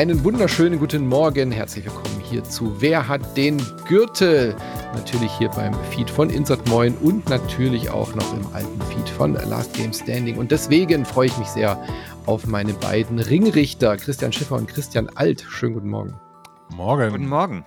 Einen wunderschönen guten Morgen. Herzlich willkommen hier zu Wer hat den Gürtel? Natürlich hier beim Feed von Insert Moin und natürlich auch noch im alten Feed von Last Game Standing. Und deswegen freue ich mich sehr auf meine beiden Ringrichter, Christian Schiffer und Christian Alt. Schönen guten Morgen. Morgen. Guten Morgen.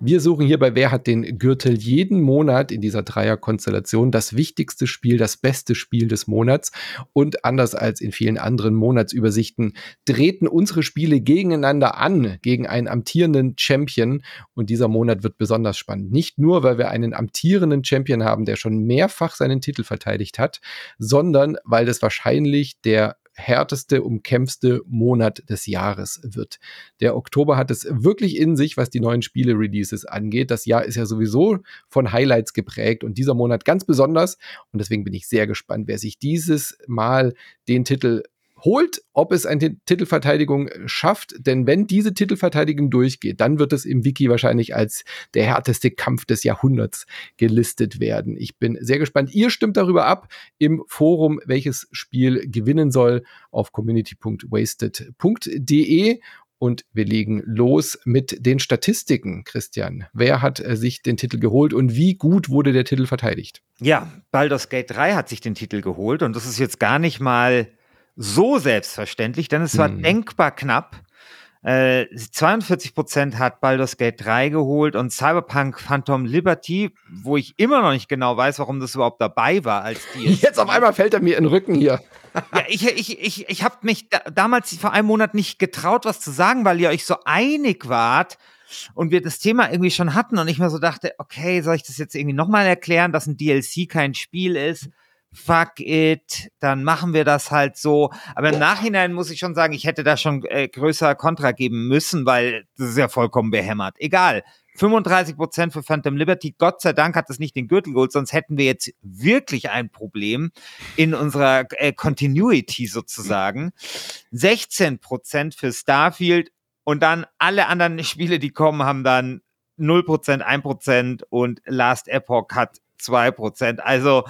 Wir suchen hier bei Wer hat den Gürtel jeden Monat in dieser Dreierkonstellation das wichtigste Spiel, das beste Spiel des Monats. Und anders als in vielen anderen Monatsübersichten treten unsere Spiele gegeneinander an, gegen einen amtierenden Champion. Und dieser Monat wird besonders spannend. Nicht nur, weil wir einen amtierenden Champion haben, der schon mehrfach seinen Titel verteidigt hat, sondern weil das wahrscheinlich der härteste, umkämpfste Monat des Jahres wird. Der Oktober hat es wirklich in sich, was die neuen Spiele-Releases angeht. Das Jahr ist ja sowieso von Highlights geprägt und dieser Monat ganz besonders. Und deswegen bin ich sehr gespannt, wer sich dieses Mal den Titel holt, ob es eine Titelverteidigung schafft. Denn wenn diese Titelverteidigung durchgeht, dann wird es im Wiki wahrscheinlich als der härteste Kampf des Jahrhunderts gelistet werden. Ich bin sehr gespannt. Ihr stimmt darüber ab im Forum, welches Spiel gewinnen soll auf community.wasted.de. Und wir legen los mit den Statistiken, Christian. Wer hat äh, sich den Titel geholt und wie gut wurde der Titel verteidigt? Ja, Baldur's Gate 3 hat sich den Titel geholt und das ist jetzt gar nicht mal so selbstverständlich, denn es war hm. denkbar knapp. Äh, 42 Prozent hat Baldur's Gate 3 geholt und Cyberpunk Phantom Liberty, wo ich immer noch nicht genau weiß, warum das überhaupt dabei war als die. Jetzt auf einmal fällt er mir in den Rücken hier. ja, ich, ich, ich, ich habe mich da, damals vor einem Monat nicht getraut, was zu sagen, weil ihr euch so einig wart und wir das Thema irgendwie schon hatten und ich mir so dachte, okay, soll ich das jetzt irgendwie nochmal erklären, dass ein DLC kein Spiel ist? Fuck it, dann machen wir das halt so. Aber im Nachhinein muss ich schon sagen, ich hätte da schon äh, größer Kontra geben müssen, weil das ist ja vollkommen behämmert. Egal. 35 Prozent für Phantom Liberty. Gott sei Dank hat es nicht den Gürtel geholt, sonst hätten wir jetzt wirklich ein Problem in unserer äh, Continuity sozusagen. 16 Prozent für Starfield und dann alle anderen Spiele, die kommen, haben dann 0 Prozent, 1 Prozent und Last Epoch hat 2 Prozent. Also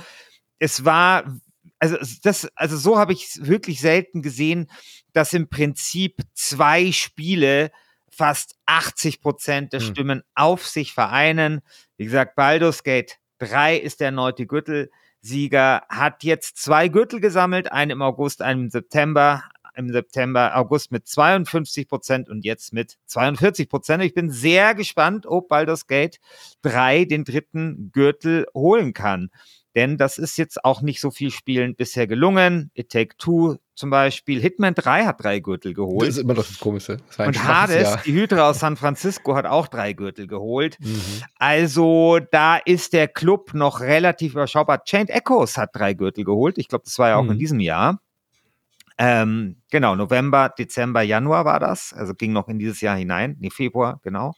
es war, also das, also so habe ich es wirklich selten gesehen, dass im Prinzip zwei Spiele fast 80 Prozent der hm. Stimmen auf sich vereinen. Wie gesagt, Baldur's Gate 3 ist der erneute Gürtelsieger, hat jetzt zwei Gürtel gesammelt, einen im August, einen im September. Im September, August mit 52 Prozent und jetzt mit 42 Prozent. Ich bin sehr gespannt, ob Baldur's Gate 3 den dritten Gürtel holen kann. Denn das ist jetzt auch nicht so viel Spielen bisher gelungen. It Take Two zum Beispiel. Hitman 3 hat drei Gürtel geholt. Das ist immer noch das Komische. Das Und Hades, Jahr. die Hydra aus San Francisco, hat auch drei Gürtel geholt. Mhm. Also da ist der Club noch relativ überschaubar. Chained Echoes hat drei Gürtel geholt. Ich glaube, das war ja auch mhm. in diesem Jahr. Ähm, genau, November, Dezember, Januar war das. Also ging noch in dieses Jahr hinein. Nee, Februar, genau.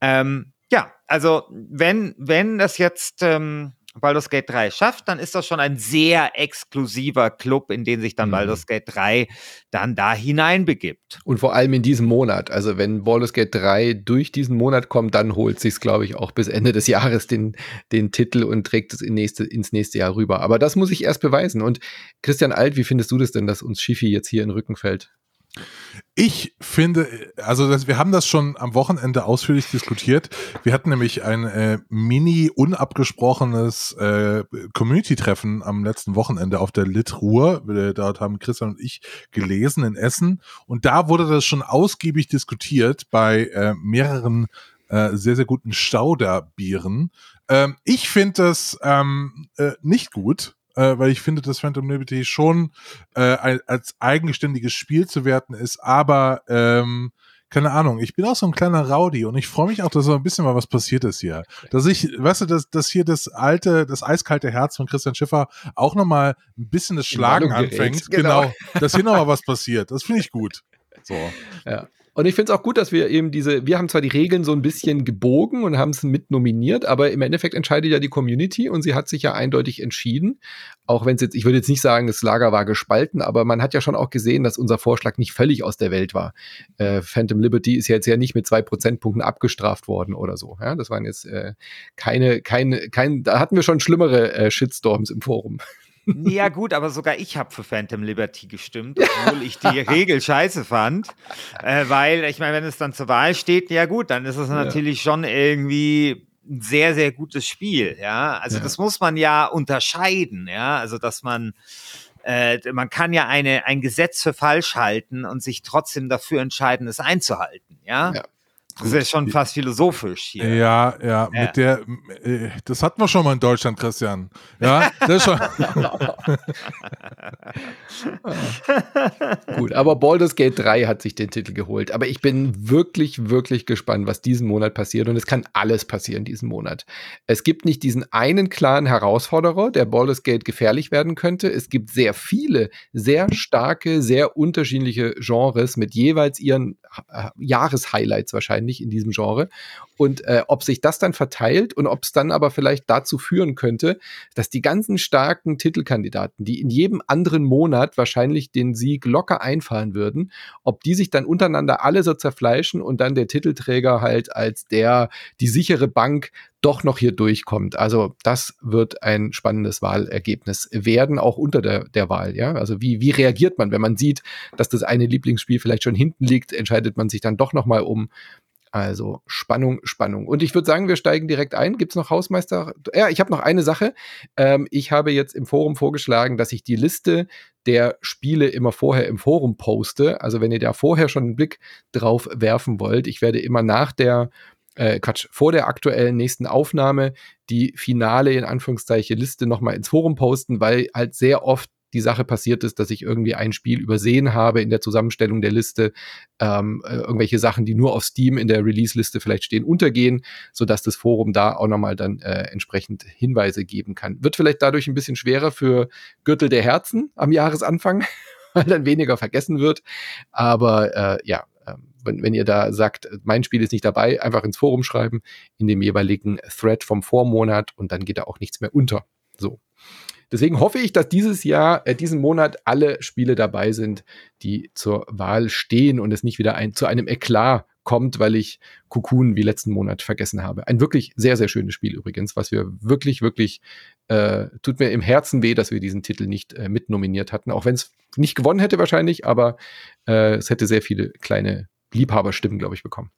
Ähm, ja, also wenn, wenn das jetzt ähm, Baldur's Gate 3 schafft, dann ist das schon ein sehr exklusiver Club, in den sich dann mhm. Baldur's Gate 3 dann da hineinbegibt. Und vor allem in diesem Monat. Also wenn Baldur's Gate 3 durch diesen Monat kommt, dann holt sich glaube ich, auch bis Ende des Jahres den, den Titel und trägt es in nächste, ins nächste Jahr rüber. Aber das muss ich erst beweisen. Und Christian Alt, wie findest du das denn, dass uns Schiffi jetzt hier in den Rücken fällt? Ich finde, also das, wir haben das schon am Wochenende ausführlich diskutiert. Wir hatten nämlich ein äh, mini unabgesprochenes äh, Community-Treffen am letzten Wochenende auf der Litruhr. Dort haben Christian und ich gelesen in Essen. Und da wurde das schon ausgiebig diskutiert bei äh, mehreren äh, sehr, sehr guten Stauderbieren. Ähm, ich finde das ähm, äh, nicht gut äh, weil ich finde, dass Phantom Liberty schon äh, als eigenständiges Spiel zu werten ist, aber ähm, keine Ahnung, ich bin auch so ein kleiner Rowdy und ich freue mich auch, dass so ein bisschen mal was passiert ist hier. Dass ich, weißt du, dass, dass hier das alte, das eiskalte Herz von Christian Schiffer auch nochmal ein bisschen das Schlagen anfängt. Genau. genau. Dass hier nochmal was passiert. Das finde ich gut. So. Ja. Und ich finde es auch gut, dass wir eben diese, wir haben zwar die Regeln so ein bisschen gebogen und haben es mit nominiert, aber im Endeffekt entscheidet ja die Community und sie hat sich ja eindeutig entschieden. Auch wenn es jetzt, ich würde jetzt nicht sagen, das Lager war gespalten, aber man hat ja schon auch gesehen, dass unser Vorschlag nicht völlig aus der Welt war. Äh, Phantom Liberty ist ja jetzt ja nicht mit zwei Prozentpunkten abgestraft worden oder so. Ja, das waren jetzt äh, keine, keine, kein, da hatten wir schon schlimmere äh, Shitstorms im Forum. Ja gut, aber sogar ich habe für Phantom Liberty gestimmt, obwohl ich die Regel scheiße fand. Äh, weil, ich meine, wenn es dann zur Wahl steht, ja gut, dann ist es natürlich ja. schon irgendwie ein sehr, sehr gutes Spiel. Ja, also ja. das muss man ja unterscheiden. Ja, also dass man äh, man kann ja eine, ein Gesetz für falsch halten und sich trotzdem dafür entscheiden, es einzuhalten. Ja. ja. Das ist schon fast philosophisch hier. Ja, ja, ja, mit der, äh, das hatten wir schon mal in Deutschland, Christian. Ja, das ist schon. Gut, aber Baldur's Gate 3 hat sich den Titel geholt. Aber ich bin wirklich, wirklich gespannt, was diesen Monat passiert. Und es kann alles passieren diesen Monat. Es gibt nicht diesen einen klaren Herausforderer, der Baldur's Gate gefährlich werden könnte. Es gibt sehr viele, sehr starke, sehr unterschiedliche Genres mit jeweils ihren Jahreshighlights wahrscheinlich in diesem Genre. Und äh, ob sich das dann verteilt und ob es dann aber vielleicht dazu führen könnte, dass die ganzen starken Titelkandidaten, die in jedem anderen Monat wahrscheinlich den Sieg locker einfahren würden, ob die sich dann untereinander alle so zerfleischen und dann der Titelträger halt als der, die sichere Bank doch noch hier durchkommt. Also das wird ein spannendes Wahlergebnis werden, auch unter der, der Wahl. Ja, also wie, wie reagiert man, wenn man sieht, dass das eine Lieblingsspiel vielleicht schon hinten liegt, entscheidet man sich dann doch noch mal um also Spannung, Spannung. Und ich würde sagen, wir steigen direkt ein. Gibt es noch Hausmeister? Ja, ich habe noch eine Sache. Ähm, ich habe jetzt im Forum vorgeschlagen, dass ich die Liste der Spiele immer vorher im Forum poste. Also wenn ihr da vorher schon einen Blick drauf werfen wollt, ich werde immer nach der äh, Quatsch, vor der aktuellen nächsten Aufnahme die finale, in Anführungszeichen, Liste nochmal ins Forum posten, weil halt sehr oft die Sache passiert ist, dass ich irgendwie ein Spiel übersehen habe in der Zusammenstellung der Liste, ähm, äh, irgendwelche Sachen, die nur auf Steam in der Release-Liste vielleicht stehen, untergehen, sodass das Forum da auch nochmal dann äh, entsprechend Hinweise geben kann. Wird vielleicht dadurch ein bisschen schwerer für Gürtel der Herzen am Jahresanfang, weil dann weniger vergessen wird. Aber äh, ja, ähm, wenn, wenn ihr da sagt, mein Spiel ist nicht dabei, einfach ins Forum schreiben, in dem jeweiligen Thread vom Vormonat und dann geht da auch nichts mehr unter. So. Deswegen hoffe ich, dass dieses Jahr, äh, diesen Monat alle Spiele dabei sind, die zur Wahl stehen und es nicht wieder ein, zu einem Eklat kommt, weil ich Cocoon wie letzten Monat vergessen habe. Ein wirklich sehr, sehr schönes Spiel übrigens, was wir wirklich, wirklich, äh, tut mir im Herzen weh, dass wir diesen Titel nicht äh, mitnominiert hatten, auch wenn es nicht gewonnen hätte wahrscheinlich, aber äh, es hätte sehr viele kleine Liebhaberstimmen, glaube ich, bekommen.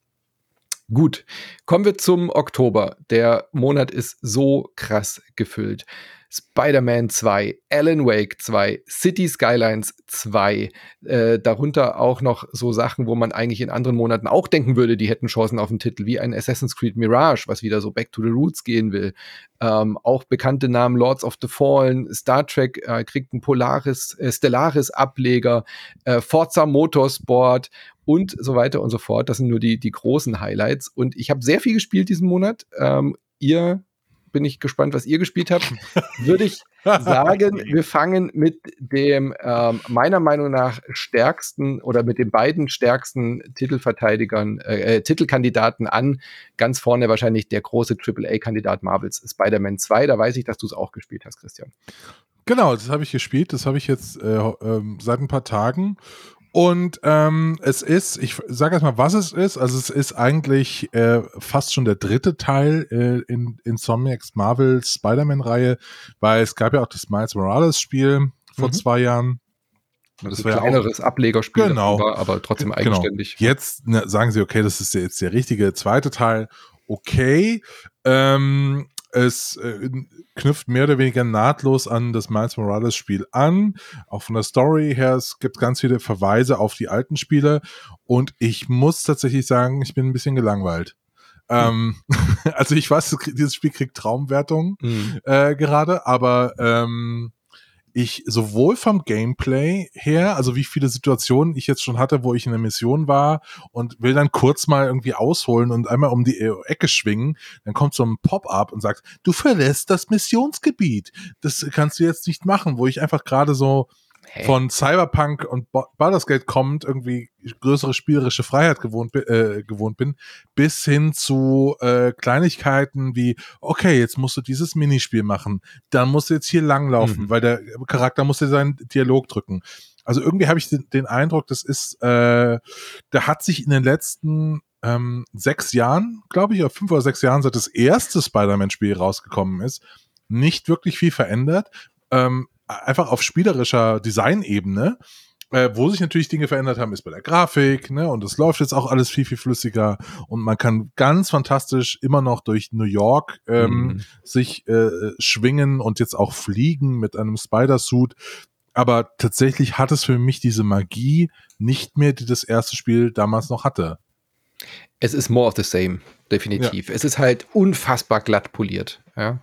Gut, kommen wir zum Oktober. Der Monat ist so krass gefüllt. Spider-Man 2, Alan Wake 2, City Skylines 2, äh, darunter auch noch so Sachen, wo man eigentlich in anderen Monaten auch denken würde, die hätten Chancen auf den Titel, wie ein Assassin's Creed Mirage, was wieder so back to the roots gehen will. Ähm, auch bekannte Namen Lords of the Fallen, Star Trek äh, kriegt einen Polaris, äh, Stellaris Ableger, äh, Forza Motorsport und so weiter und so fort. Das sind nur die, die großen Highlights. Und ich habe sehr viel gespielt diesen Monat. Ähm, ihr bin ich gespannt, was ihr gespielt habt. Würde ich sagen, wir fangen mit dem ähm, meiner Meinung nach stärksten oder mit den beiden stärksten Titelverteidigern, äh, äh Titelkandidaten an. Ganz vorne wahrscheinlich der große AAA-Kandidat Marvels Spider-Man 2. Da weiß ich, dass du es auch gespielt hast, Christian. Genau, das habe ich gespielt. Das habe ich jetzt äh, äh, seit ein paar Tagen. Und ähm, es ist, ich sage erstmal, was es ist. Also es ist eigentlich äh, fast schon der dritte Teil äh, in Insomniacs Marvel Spider-Man-Reihe, weil es gab ja auch das Miles Morales-Spiel vor mhm. zwei Jahren. Das, das war ja ein kleineres Ablegerspiel, genau. War, aber trotzdem genau. eigenständig. Genau. Jetzt ne, sagen sie, okay, das ist jetzt der richtige zweite Teil. Okay. Ähm, es äh, knüpft mehr oder weniger nahtlos an das Miles Morales Spiel an. Auch von der Story her, es gibt ganz viele Verweise auf die alten Spiele. Und ich muss tatsächlich sagen, ich bin ein bisschen gelangweilt. Mhm. Ähm, also ich weiß, dieses Spiel kriegt Traumwertung mhm. äh, gerade, aber ähm, ich sowohl vom Gameplay her, also wie viele Situationen ich jetzt schon hatte, wo ich in der Mission war und will dann kurz mal irgendwie ausholen und einmal um die Ecke schwingen, dann kommt so ein Pop-up und sagt, du verlässt das Missionsgebiet. Das kannst du jetzt nicht machen, wo ich einfach gerade so Hä? von Cyberpunk und Baldur's Gate kommt, irgendwie größere spielerische Freiheit gewohnt, äh, gewohnt bin, bis hin zu äh, Kleinigkeiten wie, okay, jetzt musst du dieses Minispiel machen, dann musst du jetzt hier langlaufen, mhm. weil der Charakter muss dir seinen Dialog drücken. Also irgendwie habe ich den, den, Eindruck, das ist, äh, der hat sich in den letzten ähm, sechs Jahren, glaube ich, oder fünf oder sechs Jahren, seit das erste Spider-Man-Spiel rausgekommen ist, nicht wirklich viel verändert. Ähm, einfach auf spielerischer Designebene äh, wo sich natürlich Dinge verändert haben, ist bei der Grafik, ne? Und es läuft jetzt auch alles viel, viel flüssiger und man kann ganz fantastisch immer noch durch New York ähm, mhm. sich äh, schwingen und jetzt auch fliegen mit einem Spider-Suit. Aber tatsächlich hat es für mich diese Magie nicht mehr, die das erste Spiel damals noch hatte. Es ist more of the same, definitiv. Ja. Es ist halt unfassbar glatt poliert. Ja?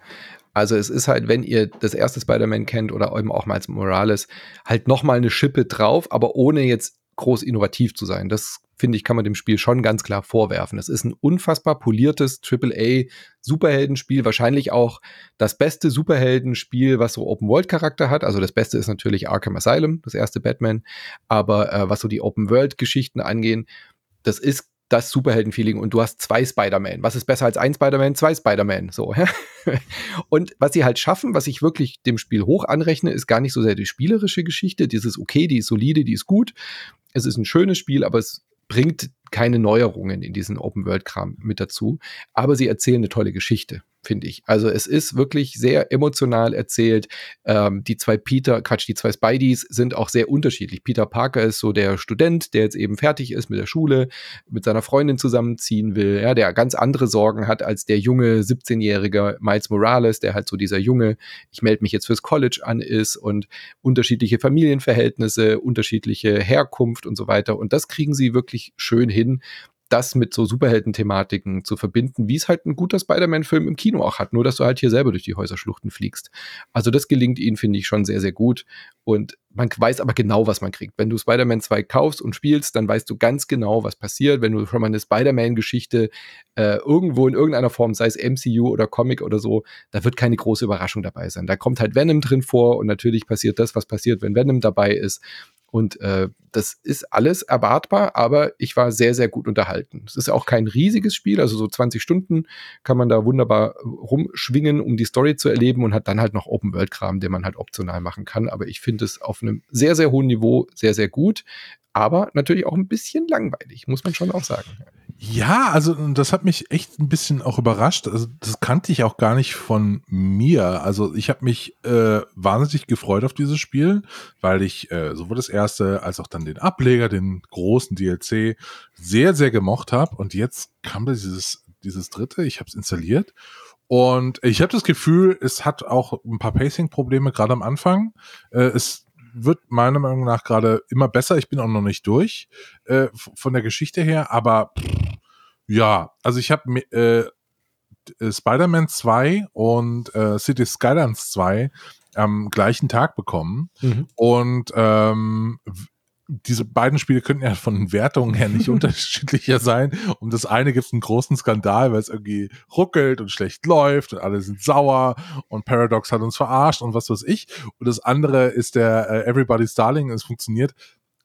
Also es ist halt, wenn ihr das erste Spider-Man kennt oder eben auch mal Morales, halt nochmal eine Schippe drauf, aber ohne jetzt groß innovativ zu sein. Das finde ich, kann man dem Spiel schon ganz klar vorwerfen. Es ist ein unfassbar poliertes AAA Superheldenspiel, wahrscheinlich auch das beste Superheldenspiel, was so Open World Charakter hat. Also das Beste ist natürlich Arkham Asylum, das erste Batman, aber äh, was so die Open World Geschichten angehen, das ist das Superhelden-Feeling und du hast zwei Spider-Man. Was ist besser als ein Spider-Man? Zwei Spider-Man. So. und was sie halt schaffen, was ich wirklich dem Spiel hoch anrechne, ist gar nicht so sehr die spielerische Geschichte. Dieses okay, die ist solide, die ist gut. Es ist ein schönes Spiel, aber es bringt keine Neuerungen in diesen Open-World-Kram mit dazu. Aber sie erzählen eine tolle Geschichte finde ich. Also es ist wirklich sehr emotional erzählt. Ähm, die zwei Peter, Quatsch, die zwei Spideys sind auch sehr unterschiedlich. Peter Parker ist so der Student, der jetzt eben fertig ist mit der Schule, mit seiner Freundin zusammenziehen will, ja, der ganz andere Sorgen hat als der junge 17-jährige Miles Morales, der halt so dieser junge, ich melde mich jetzt fürs College an ist und unterschiedliche Familienverhältnisse, unterschiedliche Herkunft und so weiter. Und das kriegen sie wirklich schön hin das mit so Superhelden-Thematiken zu verbinden, wie es halt ein guter Spider-Man-Film im Kino auch hat, nur dass du halt hier selber durch die Häuserschluchten fliegst. Also das gelingt ihnen, finde ich, schon sehr, sehr gut. Und man weiß aber genau, was man kriegt. Wenn du Spider-Man 2 kaufst und spielst, dann weißt du ganz genau, was passiert. Wenn du schon mal eine Spider-Man-Geschichte äh, irgendwo in irgendeiner Form, sei es MCU oder Comic oder so, da wird keine große Überraschung dabei sein. Da kommt halt Venom drin vor und natürlich passiert das, was passiert, wenn Venom dabei ist. Und äh, das ist alles erwartbar, aber ich war sehr, sehr gut unterhalten. Es ist auch kein riesiges Spiel, also so 20 Stunden kann man da wunderbar rumschwingen, um die Story zu erleben und hat dann halt noch Open-World-Kram, den man halt optional machen kann. Aber ich finde es auf einem sehr, sehr hohen Niveau sehr, sehr gut aber natürlich auch ein bisschen langweilig, muss man schon auch sagen. Ja, also das hat mich echt ein bisschen auch überrascht. Also das kannte ich auch gar nicht von mir. Also ich habe mich äh, wahnsinnig gefreut auf dieses Spiel, weil ich äh, sowohl das erste als auch dann den Ableger, den großen DLC sehr sehr gemocht habe. Und jetzt kam da dieses dieses dritte. Ich habe es installiert und ich habe das Gefühl, es hat auch ein paar Pacing-Probleme gerade am Anfang. Äh, es wird meiner Meinung nach gerade immer besser. Ich bin auch noch nicht durch äh, von der Geschichte her, aber pff, ja, also ich habe äh, äh, Spider-Man 2 und äh, City Skylines 2 am gleichen Tag bekommen. Mhm. Und ähm, diese beiden Spiele könnten ja von den Wertungen her nicht unterschiedlicher sein. Um das eine gibt es einen großen Skandal, weil es irgendwie ruckelt und schlecht läuft und alle sind sauer und Paradox hat uns verarscht und was weiß ich. Und das andere ist der äh, Everybody's Darling, es funktioniert.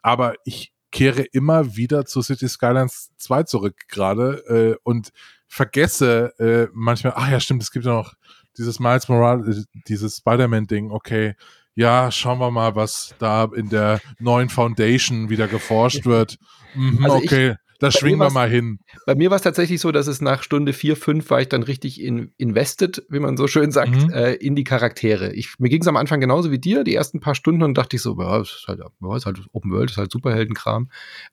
Aber ich kehre immer wieder zu City Skylines 2 zurück gerade äh, und vergesse äh, manchmal, ach ja, stimmt, es gibt ja noch dieses Miles Morales, dieses Spider-Man-Ding, okay, ja, schauen wir mal, was da in der neuen Foundation wieder geforscht wird. Mhm, also okay. Ich, da schwingen wir mal hin. Bei mir war es tatsächlich so, dass es nach Stunde 4, 5 war ich dann richtig in, invested, wie man so schön sagt, mhm. äh, in die Charaktere. Ich, mir ging es am Anfang genauso wie dir, die ersten paar Stunden, und dachte ich so, ja, ist halt, ja, ist halt Open World, ist halt Superheldenkram.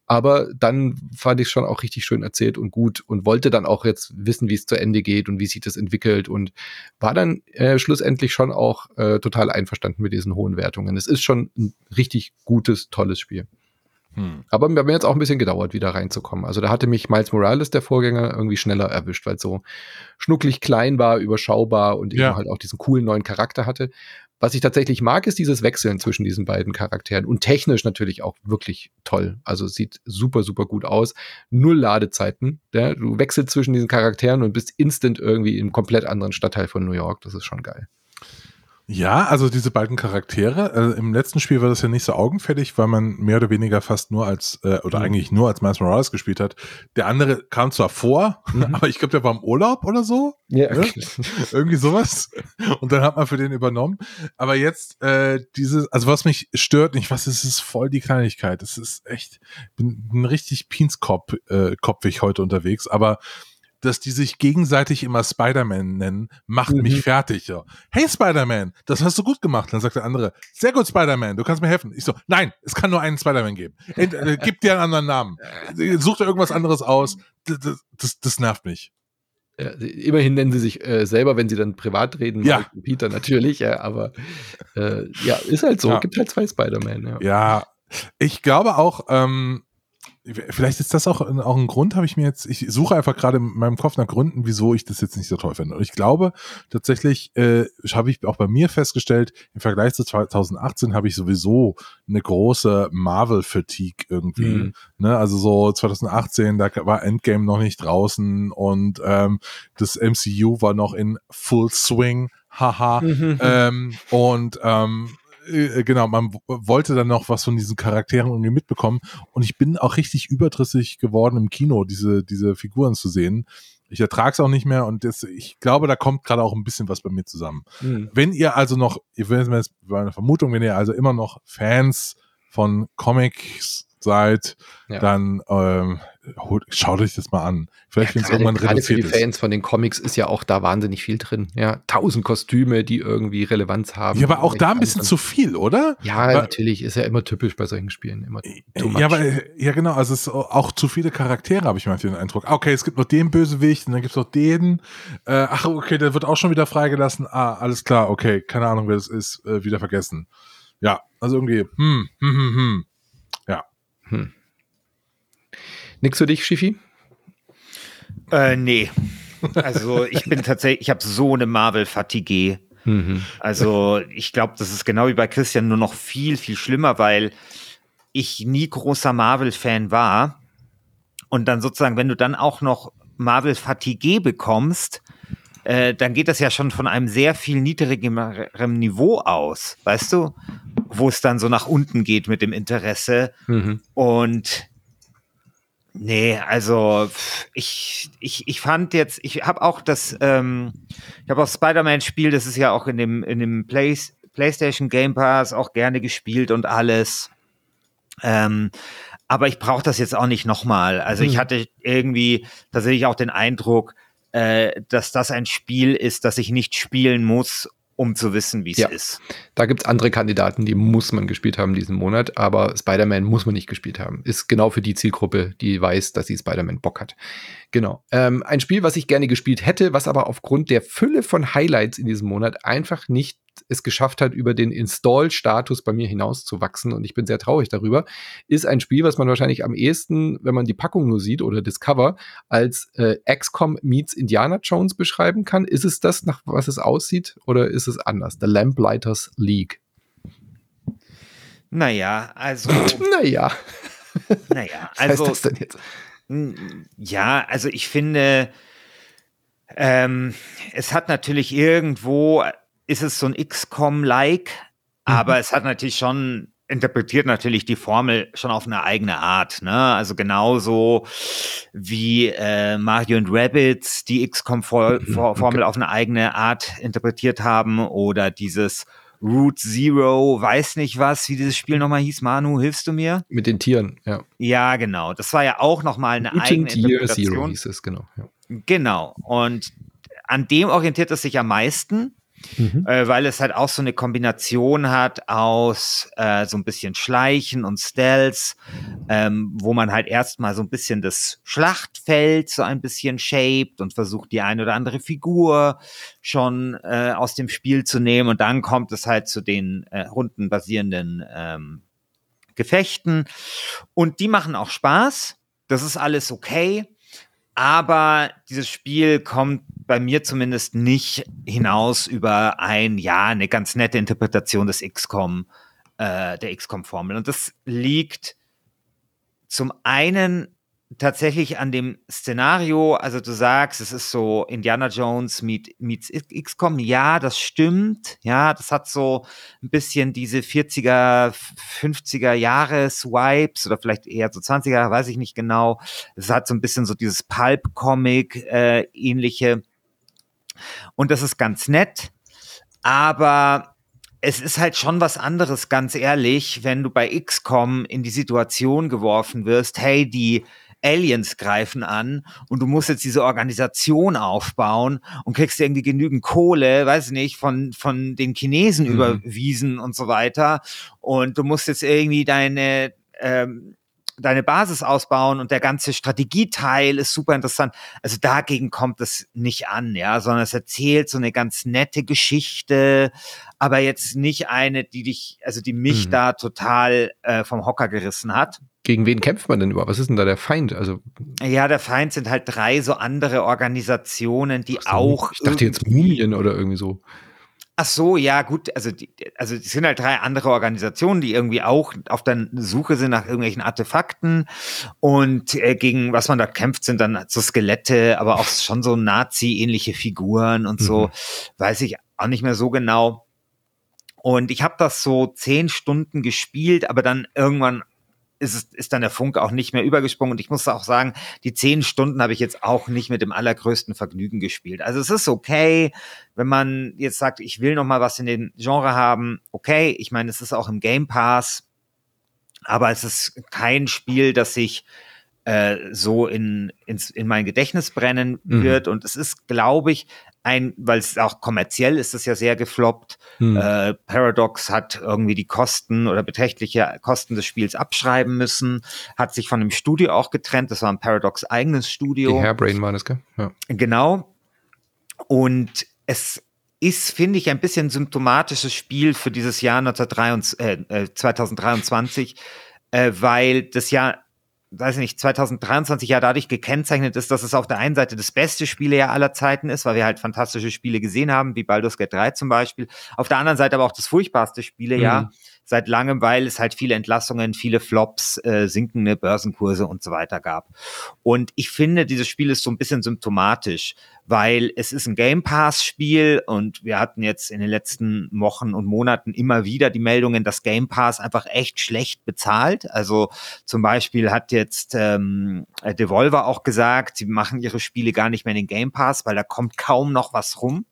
Aber dann fand ich es schon auch richtig schön erzählt und gut und wollte dann auch jetzt wissen, wie es zu Ende geht und wie sich das entwickelt und war dann äh, schlussendlich schon auch äh, total einverstanden mit diesen hohen Wertungen. Es ist schon ein richtig gutes, tolles Spiel. Hm. Aber mir hat jetzt auch ein bisschen gedauert, wieder reinzukommen. Also da hatte mich Miles Morales, der Vorgänger, irgendwie schneller erwischt, weil es so schnucklig klein war, überschaubar und ja. eben halt auch diesen coolen neuen Charakter hatte. Was ich tatsächlich mag, ist dieses Wechseln zwischen diesen beiden Charakteren und technisch natürlich auch wirklich toll. Also sieht super, super gut aus. Null Ladezeiten. Ja? Du wechselst zwischen diesen Charakteren und bist instant irgendwie im komplett anderen Stadtteil von New York. Das ist schon geil. Ja, also diese beiden Charaktere. Äh, Im letzten Spiel war das ja nicht so augenfällig, weil man mehr oder weniger fast nur als, äh, oder mhm. eigentlich nur als Miles Morales gespielt hat. Der andere kam zwar vor, mhm. aber ich glaube, der war im Urlaub oder so. Ja. Ne? Irgendwie sowas. Und dann hat man für den übernommen. Aber jetzt, äh, dieses, also was mich stört nicht, was ist, ist voll die Kleinigkeit. Das ist echt, bin, bin richtig Pinskopf, äh, kopfig heute unterwegs, aber dass die sich gegenseitig immer Spider-Man nennen, macht mhm. mich fertig. Ja. Hey Spider-Man, das hast du gut gemacht. Dann sagt der andere, sehr gut Spider-Man, du kannst mir helfen. Ich so, nein, es kann nur einen Spider-Man geben. Ent, äh, gib dir einen anderen Namen. Such dir irgendwas anderes aus. Das, das, das nervt mich. Ja, immerhin nennen sie sich äh, selber, wenn sie dann privat reden, ja. Peter natürlich, ja, aber äh, ja, ist halt so. Ja. Gibt halt zwei Spider-Man. Ja. ja, ich glaube auch, ähm, vielleicht ist das auch, auch ein Grund, habe ich mir jetzt, ich suche einfach gerade in meinem Kopf nach Gründen, wieso ich das jetzt nicht so toll finde. Und ich glaube, tatsächlich äh, habe ich auch bei mir festgestellt, im Vergleich zu 2018 habe ich sowieso eine große Marvel-Fatigue irgendwie. Mhm. Ne? Also so 2018, da war Endgame noch nicht draußen und ähm, das MCU war noch in Full Swing. Haha. Mhm. Ähm, und ähm, äh, genau, man wollte dann noch was von diesen Charakteren irgendwie mitbekommen. Und ich bin auch richtig überdrüssig geworden im Kino, diese, diese Figuren zu sehen. Ich ertrage es auch nicht mehr und das, ich glaube, da kommt gerade auch ein bisschen was bei mir zusammen. Mhm. Wenn ihr also noch, ihr werdet meine Vermutung, wenn ihr also immer noch Fans von Comics seid, ja. dann ähm, schaut euch das mal an. Vielleicht, ja, wenn es irgendwann gerade für die ist. Fans von den Comics ist ja auch da wahnsinnig viel drin. Ja, tausend Kostüme, die irgendwie Relevanz haben. Ja, aber auch da ein bisschen zu viel, oder? Ja, weil, natürlich. Ist ja immer typisch bei solchen Spielen. Immer ja, aber, ja, genau. Also es ist auch zu viele Charaktere, habe ich manchmal den Eindruck. Okay, es gibt noch den Bösewicht und dann gibt es noch den. Äh, ach, okay, der wird auch schon wieder freigelassen. Ah, alles klar, okay. Keine Ahnung, wer das ist. Äh, wieder vergessen. Ja, also irgendwie, hm, hm, hm, hm. Hm. Nix für dich, Schiffi? Äh, nee. Also ich bin tatsächlich, ich habe so eine Marvel-Fatigue. Mhm. Also ich glaube, das ist genau wie bei Christian nur noch viel, viel schlimmer, weil ich nie großer Marvel-Fan war. Und dann sozusagen, wenn du dann auch noch Marvel-Fatigue bekommst, äh, dann geht das ja schon von einem sehr viel niedrigeren Niveau aus, weißt du? Wo es dann so nach unten geht mit dem Interesse. Mhm. Und nee, also ich, ich, ich fand jetzt, ich habe auch das, ähm, ich habe auch Spider-Man-Spiel, das ist ja auch in dem, in dem Play, PlayStation Game Pass auch gerne gespielt und alles. Ähm, aber ich brauche das jetzt auch nicht nochmal. Also mhm. ich hatte irgendwie tatsächlich auch den Eindruck, äh, dass das ein Spiel ist, das ich nicht spielen muss, um zu wissen, wie es ja. ist. Da gibt es andere Kandidaten, die muss man gespielt haben diesen Monat, aber Spider-Man muss man nicht gespielt haben. Ist genau für die Zielgruppe, die weiß, dass sie Spider-Man Bock hat. Genau. Ähm, ein Spiel, was ich gerne gespielt hätte, was aber aufgrund der Fülle von Highlights in diesem Monat einfach nicht es geschafft hat, über den Install-Status bei mir hinauszuwachsen und ich bin sehr traurig darüber, ist ein Spiel, was man wahrscheinlich am ehesten, wenn man die Packung nur sieht oder Discover, als äh, XCOM meets Indiana Jones beschreiben kann. Ist es das, nach was es aussieht, oder ist es anders? The Lamplighters League. Naja, also. naja. Naja, also. Was heißt das denn jetzt? Ja, also ich finde, ähm, es hat natürlich irgendwo ist es so ein XCOM-like, mhm. aber es hat natürlich schon interpretiert natürlich die Formel schon auf eine eigene Art. Ne? Also genauso wie äh, Mario und Rabbits die XCOM-Formel mhm, auf eine eigene Art interpretiert haben oder dieses Root Zero, weiß nicht was, wie dieses Spiel nochmal hieß. Manu, hilfst du mir? Mit den Tieren, ja. Ja, genau. Das war ja auch nochmal eine Root eigene Interpretation. Zero hieß es, genau. Ja. Genau. Und an dem orientiert es sich am meisten. Mhm. Äh, weil es halt auch so eine Kombination hat aus äh, so ein bisschen Schleichen und Stealth, ähm, wo man halt erstmal so ein bisschen das Schlachtfeld so ein bisschen shaped und versucht, die eine oder andere Figur schon äh, aus dem Spiel zu nehmen und dann kommt es halt zu den äh, rundenbasierenden ähm, Gefechten und die machen auch Spaß. Das ist alles okay. Aber dieses Spiel kommt bei mir zumindest nicht hinaus über ein, ja, eine ganz nette Interpretation des XCOM, äh, der XCOM-Formel. Und das liegt zum einen tatsächlich an dem Szenario, also du sagst, es ist so Indiana Jones meet, meets XCOM, ja, das stimmt, ja, das hat so ein bisschen diese 40er, 50er Jahres Wipes oder vielleicht eher so 20er, weiß ich nicht genau. Es hat so ein bisschen so dieses Pulp-Comic äh, ähnliche. Und das ist ganz nett, aber es ist halt schon was anderes, ganz ehrlich, wenn du bei XCOM in die Situation geworfen wirst, hey, die Aliens greifen an und du musst jetzt diese Organisation aufbauen und kriegst irgendwie genügend Kohle, weiß ich nicht, von, von den Chinesen mhm. überwiesen und so weiter. Und du musst jetzt irgendwie deine, ähm, deine Basis ausbauen und der ganze Strategieteil ist super interessant. Also dagegen kommt es nicht an, ja, sondern es erzählt so eine ganz nette Geschichte, aber jetzt nicht eine, die dich, also die mich mhm. da total äh, vom Hocker gerissen hat. Gegen wen kämpft man denn überhaupt? Was ist denn da der Feind? Also ja, der Feind sind halt drei so andere Organisationen, die so, auch. Ich dachte jetzt Mumien oder irgendwie so. Ach so, ja, gut. Also, die, also es sind halt drei andere Organisationen, die irgendwie auch auf der Suche sind nach irgendwelchen Artefakten. Und äh, gegen was man da kämpft, sind dann so Skelette, aber auch schon so Nazi-ähnliche Figuren und so. Mhm. Weiß ich auch nicht mehr so genau. Und ich habe das so zehn Stunden gespielt, aber dann irgendwann ist, es, ist dann der Funke auch nicht mehr übergesprungen. Und ich muss auch sagen, die zehn Stunden habe ich jetzt auch nicht mit dem allergrößten Vergnügen gespielt. Also es ist okay, wenn man jetzt sagt, ich will noch mal was in den Genre haben. Okay, ich meine, es ist auch im Game Pass, aber es ist kein Spiel, das sich äh, so in, ins, in mein Gedächtnis brennen mhm. wird. Und es ist, glaube ich, ein, weil es auch kommerziell ist es ja sehr gefloppt. Hm. Äh, Paradox hat irgendwie die Kosten oder beträchtliche Kosten des Spiels abschreiben müssen, hat sich von dem Studio auch getrennt. Das war ein Paradox eigenes Studio. Die Hairbrain war das, gell? Ja. Genau. Und es ist, finde ich, ein bisschen symptomatisches Spiel für dieses Jahr 1923, äh, 2023, äh, äh, weil das Jahr weiß nicht, 2023 ja dadurch gekennzeichnet ist, dass es auf der einen Seite das beste Spielejahr aller Zeiten ist, weil wir halt fantastische Spiele gesehen haben, wie Baldur's Gate 3 zum Beispiel. Auf der anderen Seite aber auch das furchtbarste Spielejahr. Mhm seit langem, weil es halt viele Entlassungen, viele Flops, äh, sinkende Börsenkurse und so weiter gab. Und ich finde, dieses Spiel ist so ein bisschen symptomatisch, weil es ist ein Game Pass Spiel und wir hatten jetzt in den letzten Wochen und Monaten immer wieder die Meldungen, dass Game Pass einfach echt schlecht bezahlt. Also zum Beispiel hat jetzt ähm, Devolver auch gesagt, sie machen ihre Spiele gar nicht mehr in den Game Pass, weil da kommt kaum noch was rum.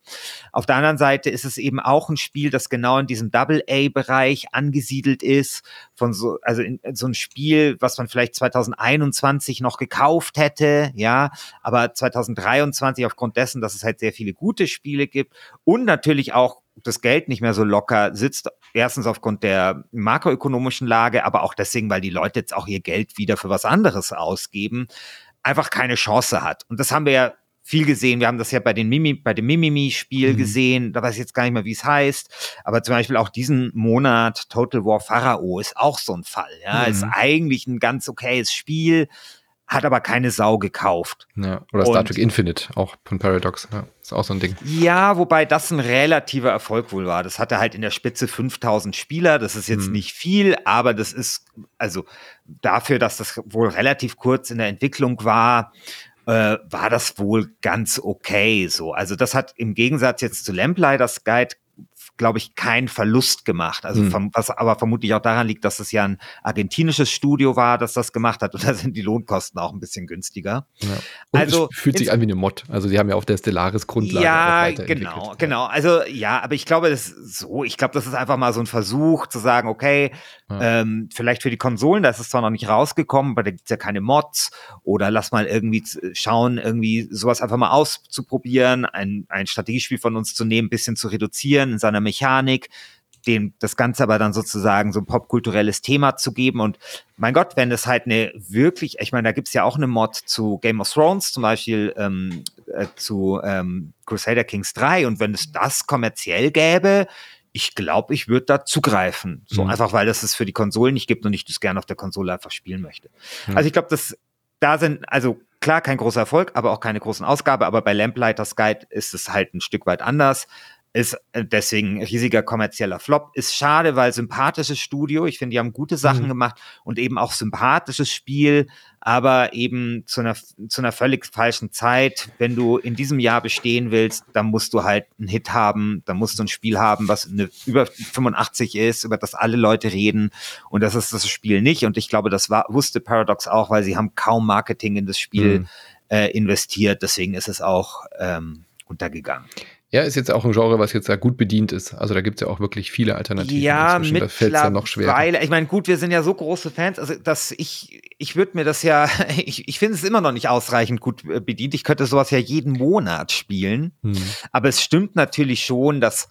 Auf der anderen Seite ist es eben auch ein Spiel, das genau in diesem Double A Bereich angesiedelt ist, von so, also in, so ein Spiel, was man vielleicht 2021 noch gekauft hätte, ja, aber 2023 aufgrund dessen, dass es halt sehr viele gute Spiele gibt und natürlich auch das Geld nicht mehr so locker sitzt. Erstens aufgrund der makroökonomischen Lage, aber auch deswegen, weil die Leute jetzt auch ihr Geld wieder für was anderes ausgeben, einfach keine Chance hat. Und das haben wir ja viel gesehen. Wir haben das ja bei, den Mimi, bei dem Mimimi-Spiel mhm. gesehen. Da weiß ich jetzt gar nicht mehr, wie es heißt. Aber zum Beispiel auch diesen Monat Total War Pharao ist auch so ein Fall. Ja, mhm. ist eigentlich ein ganz okayes Spiel, hat aber keine Sau gekauft. Ja, oder Star Trek Infinite, auch von Paradox. Ja, ist auch so ein Ding. Ja, wobei das ein relativer Erfolg wohl war. Das hatte halt in der Spitze 5000 Spieler. Das ist jetzt mhm. nicht viel, aber das ist, also dafür, dass das wohl relativ kurz in der Entwicklung war, äh, war das wohl ganz okay so. Also das hat im Gegensatz jetzt zu Lamplighters Guide glaube ich, keinen Verlust gemacht. Also hm. was aber vermutlich auch daran liegt, dass es ja ein argentinisches Studio war, das das gemacht hat und da sind die Lohnkosten auch ein bisschen günstiger. Ja. also es fühlt sich an wie eine Mod. Also sie haben ja auf der Stellaris Grundlage. Ja, genau, genau. Also ja, aber ich glaube, das ist so. Ich glaube, das ist einfach mal so ein Versuch zu sagen, okay, ja. ähm, vielleicht für die Konsolen, da ist es zwar noch nicht rausgekommen, aber da gibt es ja keine Mods oder lass mal irgendwie schauen, irgendwie sowas einfach mal auszuprobieren, ein, ein Strategiespiel von uns zu nehmen, ein bisschen zu reduzieren in seiner Mechanik, dem das Ganze aber dann sozusagen so ein popkulturelles Thema zu geben. Und mein Gott, wenn es halt eine wirklich, ich meine, da gibt's ja auch eine Mod zu Game of Thrones, zum Beispiel ähm, äh, zu ähm, Crusader Kings 3. Und wenn es das kommerziell gäbe, ich glaube, ich würde da zugreifen. So mhm. einfach, weil das es für die Konsolen nicht gibt und ich das gerne auf der Konsole einfach spielen möchte. Mhm. Also ich glaube, dass da sind, also klar, kein großer Erfolg, aber auch keine großen Ausgabe, aber bei Lamplighters Guide ist es halt ein Stück weit anders ist äh, deswegen riesiger kommerzieller Flop. Ist schade, weil sympathisches Studio. Ich finde, die haben gute Sachen mhm. gemacht und eben auch sympathisches Spiel, aber eben zu einer, zu einer völlig falschen Zeit. Wenn du in diesem Jahr bestehen willst, dann musst du halt einen Hit haben, dann musst du ein Spiel haben, was eine, über 85 ist, über das alle Leute reden. Und das ist das Spiel nicht. Und ich glaube, das war, wusste Paradox auch, weil sie haben kaum Marketing in das Spiel mhm. äh, investiert. Deswegen ist es auch ähm, untergegangen. Ja, ist jetzt auch ein Genre, was jetzt da gut bedient ist. Also da gibt es ja auch wirklich viele Alternativen. Ja, mittlerweile. Da fällt ja noch schwerer. Ich meine, gut, wir sind ja so große Fans, also dass ich, ich würde mir das ja, ich, ich finde es immer noch nicht ausreichend gut äh, bedient. Ich könnte sowas ja jeden Monat spielen. Hm. Aber es stimmt natürlich schon, dass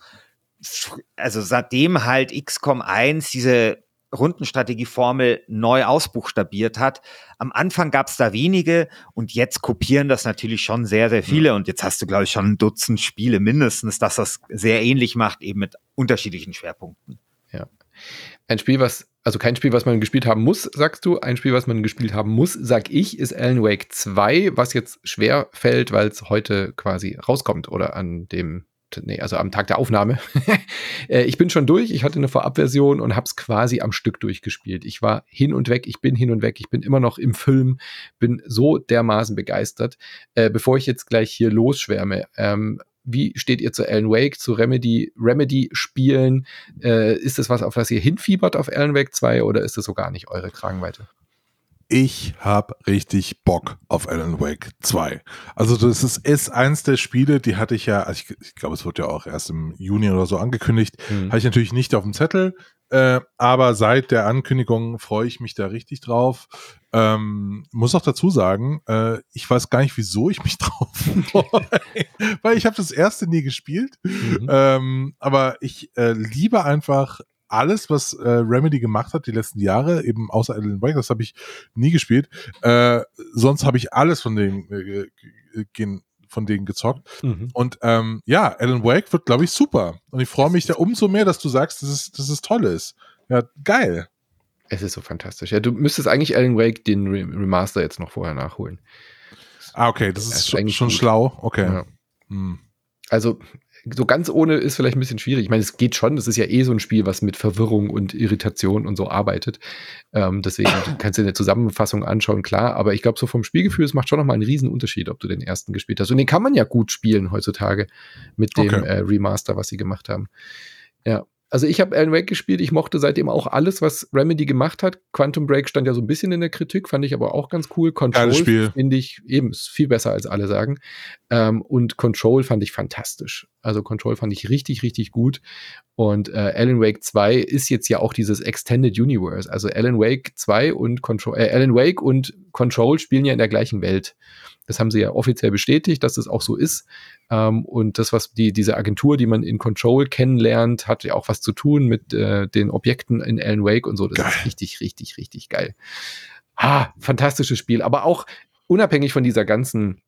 also seitdem halt XCOM 1 diese Rundenstrategieformel neu ausbuchstabiert hat. Am Anfang gab es da wenige und jetzt kopieren das natürlich schon sehr, sehr viele. Und jetzt hast du, glaube ich, schon ein Dutzend Spiele mindestens, dass das sehr ähnlich macht, eben mit unterschiedlichen Schwerpunkten. Ja. Ein Spiel, was, also kein Spiel, was man gespielt haben muss, sagst du. Ein Spiel, was man gespielt haben muss, sag ich, ist Alan Wake 2, was jetzt schwer fällt, weil es heute quasi rauskommt oder an dem nee, also am Tag der Aufnahme. Äh, ich bin schon durch, ich hatte eine Vorabversion und habe es quasi am Stück durchgespielt. Ich war hin und weg, ich bin hin und weg, ich bin immer noch im Film, bin so dermaßen begeistert. Äh, bevor ich jetzt gleich hier losschwärme, ähm, wie steht ihr zu Alan Wake, zu Remedy, Remedy-Spielen? Äh, ist das was, auf das ihr hinfiebert auf Alan Wake 2 oder ist das so gar nicht eure Kragenweite? Ich habe richtig Bock auf Alan Wake 2. Also das ist, ist eins der Spiele, die hatte ich ja, also ich, ich glaube, es wird ja auch erst im Juni oder so angekündigt, mhm. habe ich natürlich nicht auf dem Zettel, äh, aber seit der Ankündigung freue ich mich da richtig drauf. Ähm, muss auch dazu sagen, äh, ich weiß gar nicht, wieso ich mich drauf freue, weil ich habe das erste nie gespielt. Mhm. Ähm, aber ich äh, liebe einfach alles, was äh, Remedy gemacht hat die letzten Jahre, eben außer Alan Wake, das habe ich nie gespielt. Äh, sonst habe ich alles von denen, äh, von denen gezockt. Mhm. Und ähm, ja, Alan Wake wird, glaube ich, super. Und ich freue mich da umso mehr, dass du sagst, dass es, dass es toll ist. Ja, geil. Es ist so fantastisch. Ja, du müsstest eigentlich Alan Wake den Remaster jetzt noch vorher nachholen. Ah, okay, das, das ist, ist schon, schlau. Okay. Ja. Hm. Also so ganz ohne ist vielleicht ein bisschen schwierig. Ich meine, es geht schon. Das ist ja eh so ein Spiel, was mit Verwirrung und Irritation und so arbeitet. Ähm, deswegen kannst du eine Zusammenfassung anschauen, klar. Aber ich glaube, so vom Spielgefühl, es macht schon nochmal einen riesen Unterschied, ob du den ersten gespielt hast. Und den kann man ja gut spielen heutzutage mit dem okay. äh, Remaster, was sie gemacht haben. Ja also ich habe Alan Wake gespielt, ich mochte seitdem auch alles, was Remedy gemacht hat. Quantum Break stand ja so ein bisschen in der Kritik, fand ich aber auch ganz cool. Control finde ich eben ist viel besser als alle sagen. Ähm, und Control fand ich fantastisch. Also Control fand ich richtig, richtig gut. Und äh, Alan Wake 2 ist jetzt ja auch dieses Extended Universe. Also Alan Wake 2 und Control, äh, Alan Wake und Control spielen ja in der gleichen Welt. Das haben sie ja offiziell bestätigt, dass das auch so ist. Ähm, und das, was die, diese Agentur, die man in Control kennenlernt, hat ja auch was zu tun mit äh, den Objekten in Alan Wake und so. Das geil. ist richtig, richtig, richtig geil. Ah, fantastisches Spiel. Aber auch unabhängig von dieser ganzen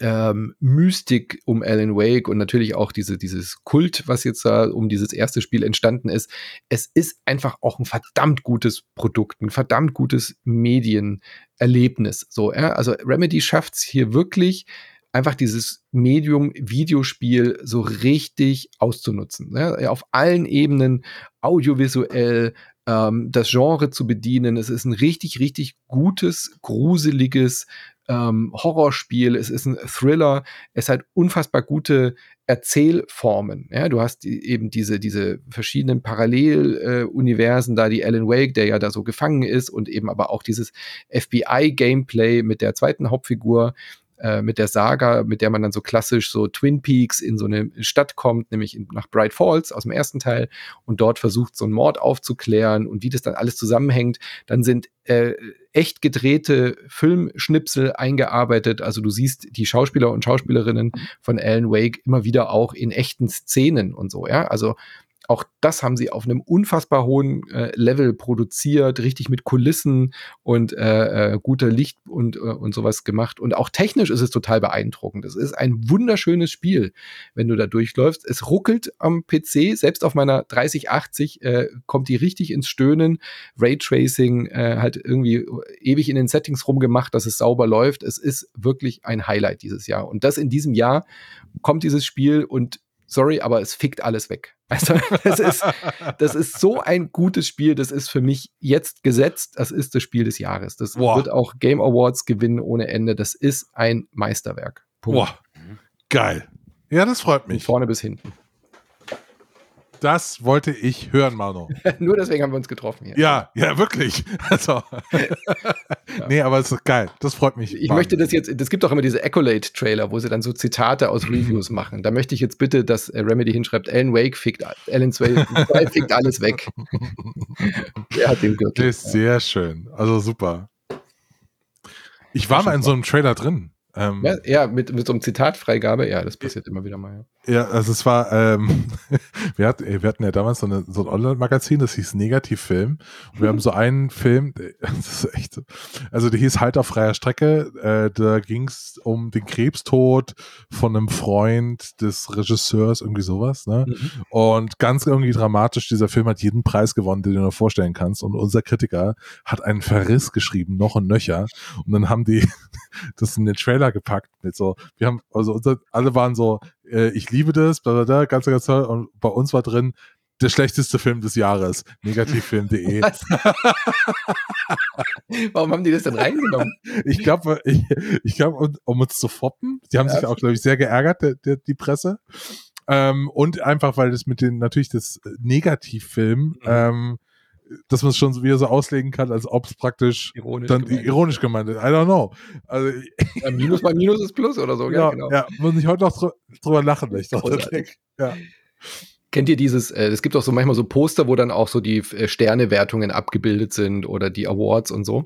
ähm, Mystik um Alan Wake und natürlich auch diese, dieses Kult, was jetzt da um dieses erste Spiel entstanden ist. Es ist einfach auch ein verdammt gutes Produkt, ein verdammt gutes Medienerlebnis. So, ja? Also Remedy schafft es hier wirklich, einfach dieses Medium Videospiel so richtig auszunutzen. Ne? Auf allen Ebenen, audiovisuell, ähm, das Genre zu bedienen. Es ist ein richtig, richtig gutes, gruseliges ähm, Horrorspiel, es ist ein Thriller, es hat unfassbar gute Erzählformen. Ja, du hast die, eben diese, diese verschiedenen Paralleluniversen, da die Alan Wake, der ja da so gefangen ist, und eben aber auch dieses FBI-Gameplay mit der zweiten Hauptfigur, äh, mit der Saga, mit der man dann so klassisch so Twin Peaks in so eine Stadt kommt, nämlich in, nach Bright Falls aus dem ersten Teil und dort versucht, so einen Mord aufzuklären und wie das dann alles zusammenhängt. Dann sind äh, echt gedrehte Filmschnipsel eingearbeitet. Also du siehst die Schauspieler und Schauspielerinnen von Alan Wake immer wieder auch in echten Szenen und so, ja. Also auch das haben sie auf einem unfassbar hohen äh, Level produziert, richtig mit Kulissen und äh, äh, guter Licht und, äh, und sowas gemacht. Und auch technisch ist es total beeindruckend. Es ist ein wunderschönes Spiel, wenn du da durchläufst. Es ruckelt am PC, selbst auf meiner 3080 äh, kommt die richtig ins Stöhnen. Raytracing äh, halt irgendwie ewig in den Settings rumgemacht, dass es sauber läuft. Es ist wirklich ein Highlight dieses Jahr. Und das in diesem Jahr kommt dieses Spiel und sorry, aber es fickt alles weg. Also, das ist, das ist so ein gutes Spiel. Das ist für mich jetzt gesetzt. Das ist das Spiel des Jahres. Das Boah. wird auch Game Awards gewinnen ohne Ende. Das ist ein Meisterwerk. Punkt. Boah. Geil. Ja, das freut mich. Von vorne bis hinten. Das wollte ich hören, Mano. Nur deswegen haben wir uns getroffen hier. Ja, ja, wirklich. Also. Nee, aber es ist geil. Das freut mich. Ich Mann. möchte das jetzt, es gibt auch immer diese Accolade-Trailer, wo sie dann so Zitate aus Reviews machen. Da möchte ich jetzt bitte, dass äh, Remedy hinschreibt, Alan Wake fickt, Alan Wake fickt alles weg. Der hat den Gürtel. Das ist sehr schön. Also super. Ich war mal in so einem Trailer drin. Ähm, ja, ja, mit, mit so einem Zitatfreigabe, ja, das passiert immer wieder mal. Ja, also es war, ähm, wir, hatten, wir hatten ja damals so, eine, so ein Online-Magazin, das hieß Negativfilm. Und wir haben so einen Film, das ist echt, also der hieß Halt auf freier Strecke, äh, da ging es um den Krebstod von einem Freund des Regisseurs, irgendwie sowas, ne? Mhm. Und ganz irgendwie dramatisch, dieser Film hat jeden Preis gewonnen, den du dir vorstellen kannst. Und unser Kritiker hat einen Verriss geschrieben, noch und nöcher. Und dann haben die das in den Trailer gepackt mit so, wir haben, also unser, alle waren so, äh, ich liebe das, bla bla bla, ganz, ganz toll. Und bei uns war drin, der schlechteste Film des Jahres. Negativfilm.de. Warum haben die das denn reingenommen? Ich glaube, ich, ich glaube, um, um, uns zu foppen. Die haben ja, sich auch, glaube ich, sehr geärgert, der, der, die Presse. Ähm, und einfach, weil das mit den, natürlich das Negativfilm, mhm. ähm, dass man es schon wieder so auslegen kann, als ob es praktisch ironisch dann gemeint ironisch gemeint ist. I don't know. Also, ja, Minus mal Minus ist Plus oder so. Ja, genau. Ja, muss ich heute noch drü drüber lachen. Ich ja. Kennt ihr dieses, äh, es gibt auch so manchmal so Poster, wo dann auch so die äh, Sternewertungen abgebildet sind oder die Awards und so.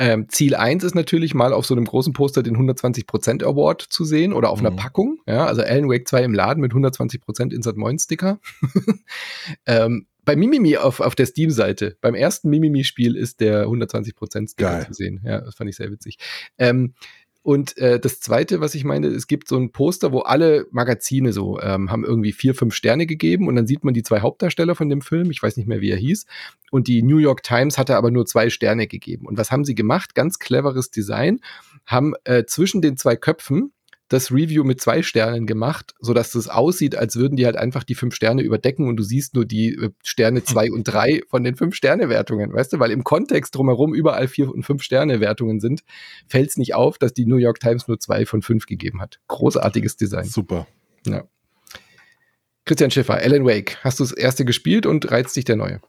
Ähm, Ziel 1 ist natürlich mal auf so einem großen Poster den 120% Award zu sehen oder auf mhm. einer Packung. Ja, also Alan Wake 2 im Laden mit 120% Insert Moin Sticker. ähm, bei Mimimi auf, auf der Steam-Seite, beim ersten Mimimi-Spiel ist der 120% Sticker zu sehen. Ja, das fand ich sehr witzig. Ähm, und äh, das Zweite, was ich meine, es gibt so ein Poster, wo alle Magazine so ähm, haben irgendwie vier, fünf Sterne gegeben und dann sieht man die zwei Hauptdarsteller von dem Film, ich weiß nicht mehr, wie er hieß, und die New York Times hatte aber nur zwei Sterne gegeben. Und was haben sie gemacht? Ganz cleveres Design, haben äh, zwischen den zwei Köpfen das Review mit zwei Sternen gemacht, so dass es aussieht, als würden die halt einfach die fünf Sterne überdecken und du siehst nur die äh, Sterne zwei und drei von den fünf Sterne Wertungen, weißt du, weil im Kontext drumherum überall vier und fünf Sterne Wertungen sind, fällt es nicht auf, dass die New York Times nur zwei von fünf gegeben hat. Großartiges Design. Super. Ja. Christian Schiffer, Alan Wake, hast du das erste gespielt und reizt dich der neue?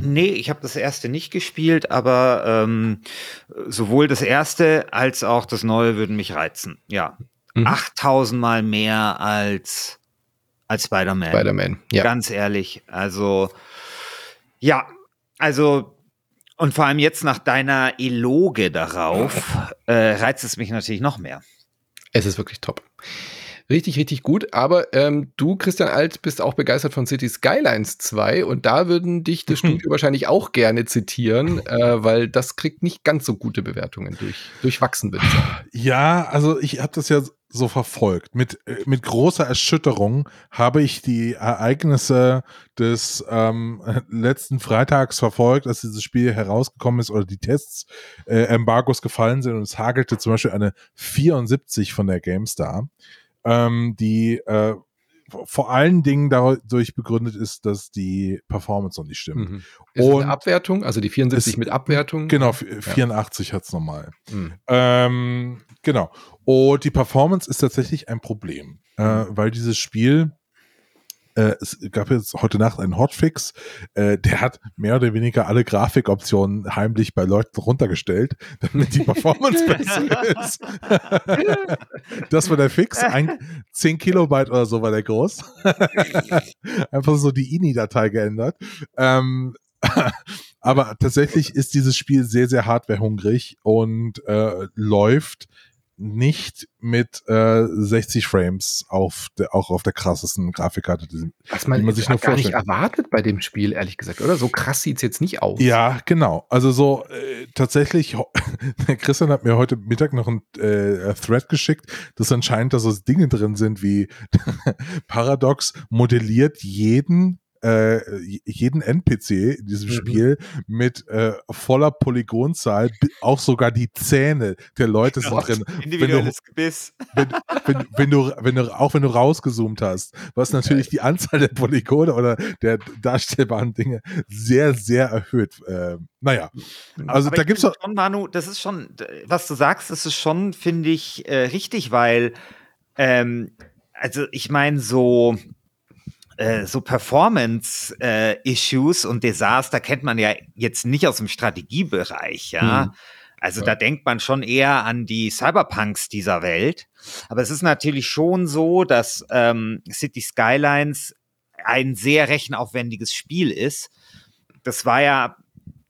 Nee, ich habe das erste nicht gespielt, aber ähm, sowohl das erste als auch das neue würden mich reizen. Ja. Mhm. 8000 Mal mehr als, als Spider-Man. Spider-Man, ja. Ganz ehrlich. Also, ja, also, und vor allem jetzt nach deiner Eloge darauf, äh, reizt es mich natürlich noch mehr. Es ist wirklich top. Richtig, richtig gut. Aber ähm, du, Christian Alt, bist auch begeistert von City Skylines 2 und da würden dich das Studio wahrscheinlich auch gerne zitieren, äh, weil das kriegt nicht ganz so gute Bewertungen durch, durchwachsen, sagen. Ja, also ich habe das ja so verfolgt. Mit, äh, mit großer Erschütterung habe ich die Ereignisse des ähm, letzten Freitags verfolgt, als dieses Spiel herausgekommen ist oder die Tests äh, Embargos gefallen sind und es hagelte zum Beispiel eine 74 von der GameStar ähm, die äh, vor allen Dingen dadurch begründet ist, dass die Performance noch nicht stimmt. Mhm. Ist und eine Abwertung, also die 74 ist, mit Abwertung? Genau, 84 ja. hat es normal. Mhm. Ähm, genau. Und die Performance ist tatsächlich ein Problem, äh, mhm. weil dieses Spiel äh, es gab jetzt heute Nacht einen Hotfix, äh, der hat mehr oder weniger alle Grafikoptionen heimlich bei Leuten runtergestellt, damit die Performance besser ist. das war der Fix. Ein, 10 Kilobyte oder so war der groß. Einfach so die INI-Datei geändert. Ähm, aber tatsächlich ist dieses Spiel sehr, sehr hardwarehungrig und äh, läuft nicht mit äh, 60 Frames auf der, auch auf der krassesten Grafikkarte, die, Was man, die man sich nur gar nicht erwartet bei dem Spiel, ehrlich gesagt, oder? So krass sieht es jetzt nicht aus. Ja, genau. Also so äh, tatsächlich, Christian hat mir heute Mittag noch ein äh, Thread geschickt, dass anscheinend da so Dinge drin sind wie Paradox modelliert jeden äh, jeden NPC in diesem mhm. Spiel mit äh, voller Polygonzahl, auch sogar die Zähne der Leute sind Gott, drin. Individuelles wenn du, Gebiss. Wenn, wenn, wenn, du, wenn du, auch wenn du rausgezoomt hast, was natürlich die Anzahl der Polygone oder der darstellbaren Dinge sehr, sehr erhöht. Äh, naja, also Aber da gibt's doch. Schon, Manu, das ist schon, was du sagst, das ist schon, finde ich, äh, richtig, weil, ähm, also ich meine, so äh, so Performance-Issues äh, und Desaster kennt man ja jetzt nicht aus dem Strategiebereich, ja. Mhm. Also ja. da denkt man schon eher an die Cyberpunks dieser Welt. Aber es ist natürlich schon so, dass ähm, City Skylines ein sehr rechenaufwendiges Spiel ist. Das war ja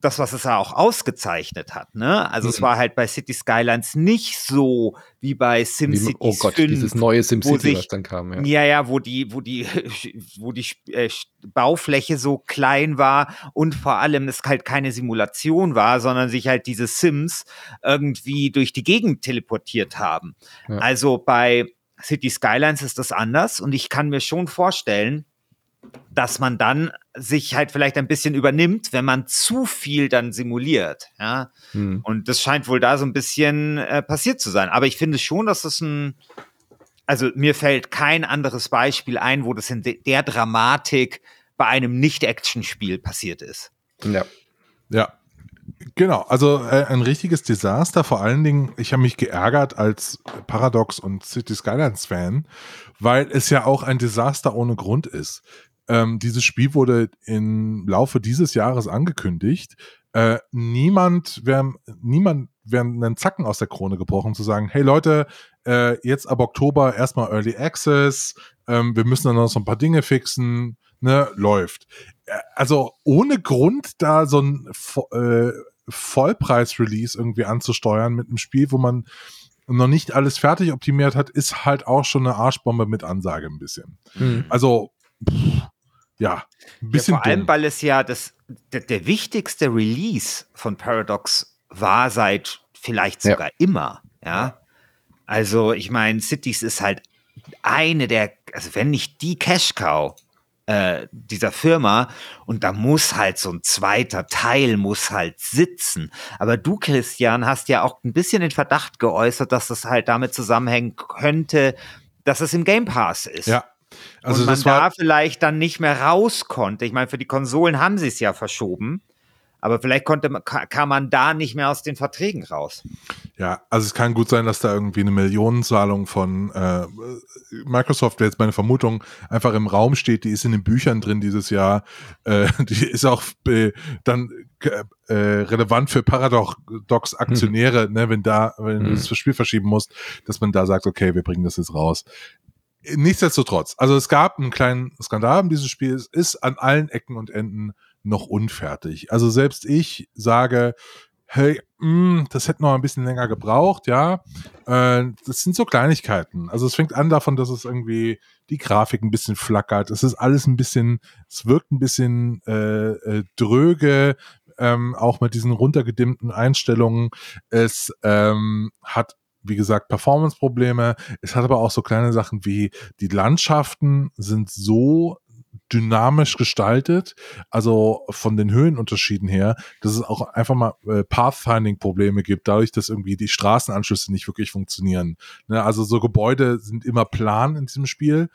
das, was es ja auch ausgezeichnet hat. Ne? Also mhm. es war halt bei City Skylines nicht so wie bei SimCity. Oh Gott, 5, dieses neue SimCity, was dann kam. Ja. ja, ja, wo die, wo die, wo die äh, Baufläche so klein war und vor allem es halt keine Simulation war, sondern sich halt diese Sims irgendwie durch die Gegend teleportiert haben. Ja. Also bei City Skylines ist das anders und ich kann mir schon vorstellen, dass man dann sich halt vielleicht ein bisschen übernimmt, wenn man zu viel dann simuliert. Ja? Hm. Und das scheint wohl da so ein bisschen äh, passiert zu sein. Aber ich finde schon, dass das ein, also mir fällt kein anderes Beispiel ein, wo das in de der Dramatik bei einem Nicht-Action-Spiel passiert ist. Ja. Ja. Genau, also äh, ein richtiges Desaster. Vor allen Dingen, ich habe mich geärgert als Paradox und City Skylines Fan, weil es ja auch ein Desaster ohne Grund ist. Ähm, dieses Spiel wurde im Laufe dieses Jahres angekündigt. Äh, niemand wäre niemand wäre einen Zacken aus der Krone gebrochen zu sagen, hey Leute, äh, jetzt ab Oktober erstmal Early Access, ähm, wir müssen dann noch so ein paar Dinge fixen, ne, läuft. Äh, also ohne Grund da so ein äh, Vollpreis-Release irgendwie anzusteuern mit einem Spiel, wo man noch nicht alles fertig optimiert hat, ist halt auch schon eine Arschbombe mit Ansage ein bisschen. Mhm. Also pff, ja, ein bisschen. Ja, vor dumm. allem, weil es ja das, der, der, wichtigste Release von Paradox war seit vielleicht sogar ja. immer. Ja. Also, ich meine, Cities ist halt eine der, also wenn nicht die Cash Cow äh, dieser Firma und da muss halt so ein zweiter Teil muss halt sitzen. Aber du, Christian, hast ja auch ein bisschen den Verdacht geäußert, dass das halt damit zusammenhängen könnte, dass es im Game Pass ist. Ja, also und man da vielleicht dann nicht mehr raus konnte. Ich meine, für die Konsolen haben sie es ja verschoben. Aber vielleicht konnte, kam man da nicht mehr aus den Verträgen raus. Ja, also es kann gut sein, dass da irgendwie eine Millionenzahlung von äh, Microsoft, wäre jetzt meine Vermutung, einfach im Raum steht. Die ist in den Büchern drin dieses Jahr. Äh, die ist auch äh, dann relevant für Paradox Aktionäre, hm. ne, wenn da, wenn hm. du das Spiel verschieben musst, dass man da sagt, okay, wir bringen das jetzt raus nichtsdestotrotz, also es gab einen kleinen Skandal in diesem Spiel. Es ist an allen Ecken und Enden noch unfertig. Also selbst ich sage, hey, mh, mm, das hätte noch ein bisschen länger gebraucht, ja. Äh, das sind so Kleinigkeiten. Also es fängt an davon, dass es irgendwie die Grafik ein bisschen flackert. Es ist alles ein bisschen, es wirkt ein bisschen äh, äh, dröge, ähm, auch mit diesen runtergedimmten Einstellungen. Es ähm, hat wie gesagt, Performance-Probleme. Es hat aber auch so kleine Sachen wie die Landschaften sind so dynamisch gestaltet, also von den Höhenunterschieden her, dass es auch einfach mal äh, Pathfinding-Probleme gibt, dadurch, dass irgendwie die Straßenanschlüsse nicht wirklich funktionieren. Ne? Also so Gebäude sind immer plan in diesem Spiel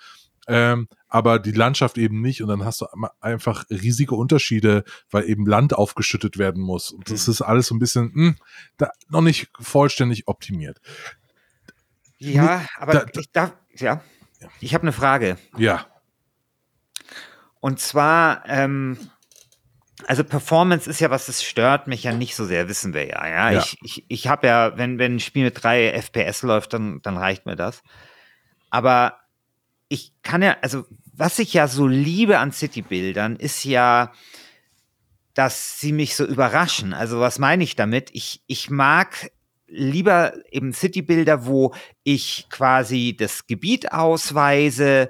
ähm, aber die Landschaft eben nicht und dann hast du einfach riesige Unterschiede, weil eben Land aufgeschüttet werden muss. Und das mhm. ist alles so ein bisschen mh, hm, da, noch nicht vollständig optimiert. Ja, aber da, ich darf, ja, ich habe eine Frage. Ja. Und zwar, ähm, also Performance ist ja was, das stört mich ja nicht so sehr, wissen wir ja. Ja, ja. ich, ich, ich habe ja, wenn, wenn ein Spiel mit drei FPS läuft, dann, dann reicht mir das. Aber ich kann ja, also was ich ja so liebe an City-Bildern, ist ja, dass sie mich so überraschen. Also was meine ich damit? Ich, ich mag lieber eben City-Bilder, wo ich quasi das Gebiet ausweise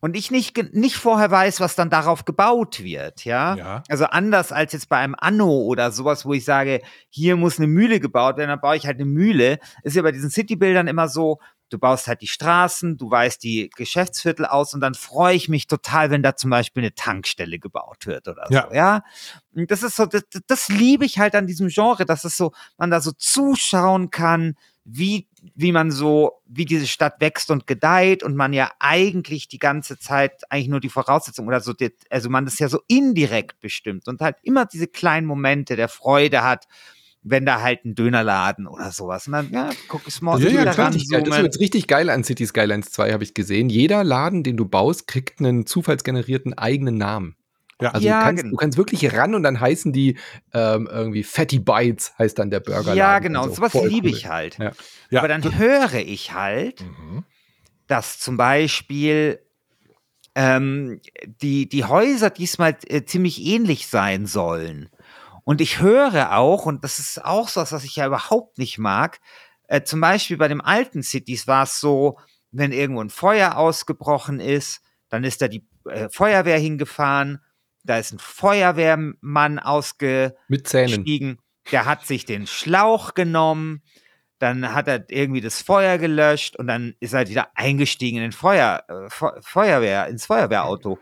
und ich nicht, nicht vorher weiß, was dann darauf gebaut wird, ja? ja? Also anders als jetzt bei einem Anno oder sowas, wo ich sage, hier muss eine Mühle gebaut werden, dann baue ich halt eine Mühle. Ist ja bei diesen City-Bildern immer so, du baust halt die Straßen, du weißt die Geschäftsviertel aus und dann freue ich mich total, wenn da zum Beispiel eine Tankstelle gebaut wird oder ja. so, ja. Und das ist so, das, das liebe ich halt an diesem Genre, dass es so, man da so zuschauen kann, wie, wie man so, wie diese Stadt wächst und gedeiht und man ja eigentlich die ganze Zeit eigentlich nur die Voraussetzung oder so, also man das ja so indirekt bestimmt und halt immer diese kleinen Momente der Freude hat, wenn da halt ein Dönerladen oder sowas. Und dann, ja, guck es mal. Ja, ja, klar, das ist jetzt richtig geil an City Skylines 2, habe ich gesehen. Jeder Laden, den du baust, kriegt einen zufallsgenerierten eigenen Namen. Ja. Also ja, du, kannst, du kannst wirklich ran und dann heißen die ähm, irgendwie Fatty Bites, heißt dann der Burger. Ja, genau, so. sowas liebe cool. ich halt. Ja. Aber dann höre ich halt, mhm. dass zum Beispiel ähm, die, die Häuser diesmal äh, ziemlich ähnlich sein sollen. Und ich höre auch, und das ist auch so was, was ich ja überhaupt nicht mag, äh, zum Beispiel bei dem alten Cities war es so, wenn irgendwo ein Feuer ausgebrochen ist, dann ist da die äh, Feuerwehr hingefahren, da ist ein Feuerwehrmann ausgestiegen, der hat sich den Schlauch genommen, dann hat er irgendwie das Feuer gelöscht und dann ist er wieder eingestiegen in den Feuer, äh, Feuerwehr, ins Feuerwehrauto.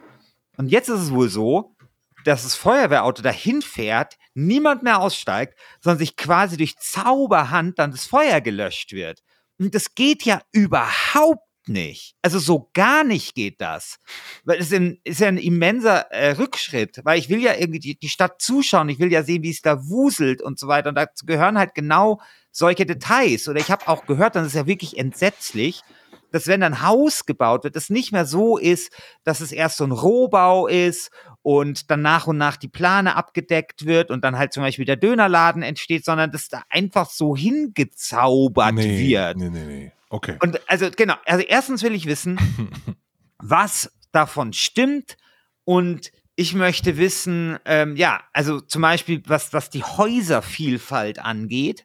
Und jetzt ist es wohl so, dass das Feuerwehrauto dahin fährt, niemand mehr aussteigt, sondern sich quasi durch Zauberhand dann das Feuer gelöscht wird. Und das geht ja überhaupt nicht. Also so gar nicht geht das. Weil es ist ja ein immenser äh, Rückschritt, weil ich will ja irgendwie die, die Stadt zuschauen, ich will ja sehen, wie es da wuselt und so weiter. Und dazu gehören halt genau solche Details. Oder ich habe auch gehört, das ist ja wirklich entsetzlich, dass wenn ein Haus gebaut wird, es nicht mehr so ist, dass es erst so ein Rohbau ist und dann nach und nach die Plane abgedeckt wird und dann halt zum Beispiel der Dönerladen entsteht, sondern dass da einfach so hingezaubert nee, wird. Nee, nee, nee. Okay. Und also genau, also erstens will ich wissen, was davon stimmt und ich möchte wissen, ähm, ja, also zum Beispiel, was, was die Häuservielfalt angeht,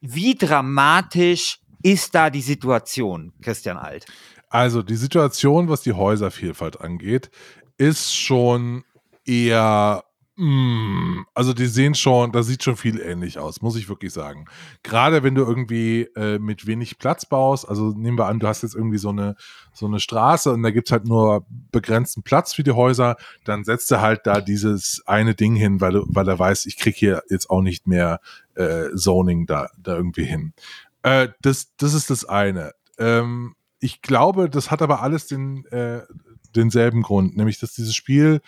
wie dramatisch ist da die Situation, Christian Alt? Also die Situation, was die Häuservielfalt angeht, ist schon eher mm, also die sehen schon, das sieht schon viel ähnlich aus, muss ich wirklich sagen. Gerade wenn du irgendwie äh, mit wenig Platz baust, also nehmen wir an, du hast jetzt irgendwie so eine, so eine Straße und da gibt es halt nur begrenzten Platz für die Häuser, dann setzt er halt da dieses eine Ding hin, weil, weil er weiß, ich krieg hier jetzt auch nicht mehr äh, Zoning da, da irgendwie hin. Äh, das, das ist das eine. Ähm, ich glaube, das hat aber alles den, äh, denselben Grund, nämlich dass dieses Spiel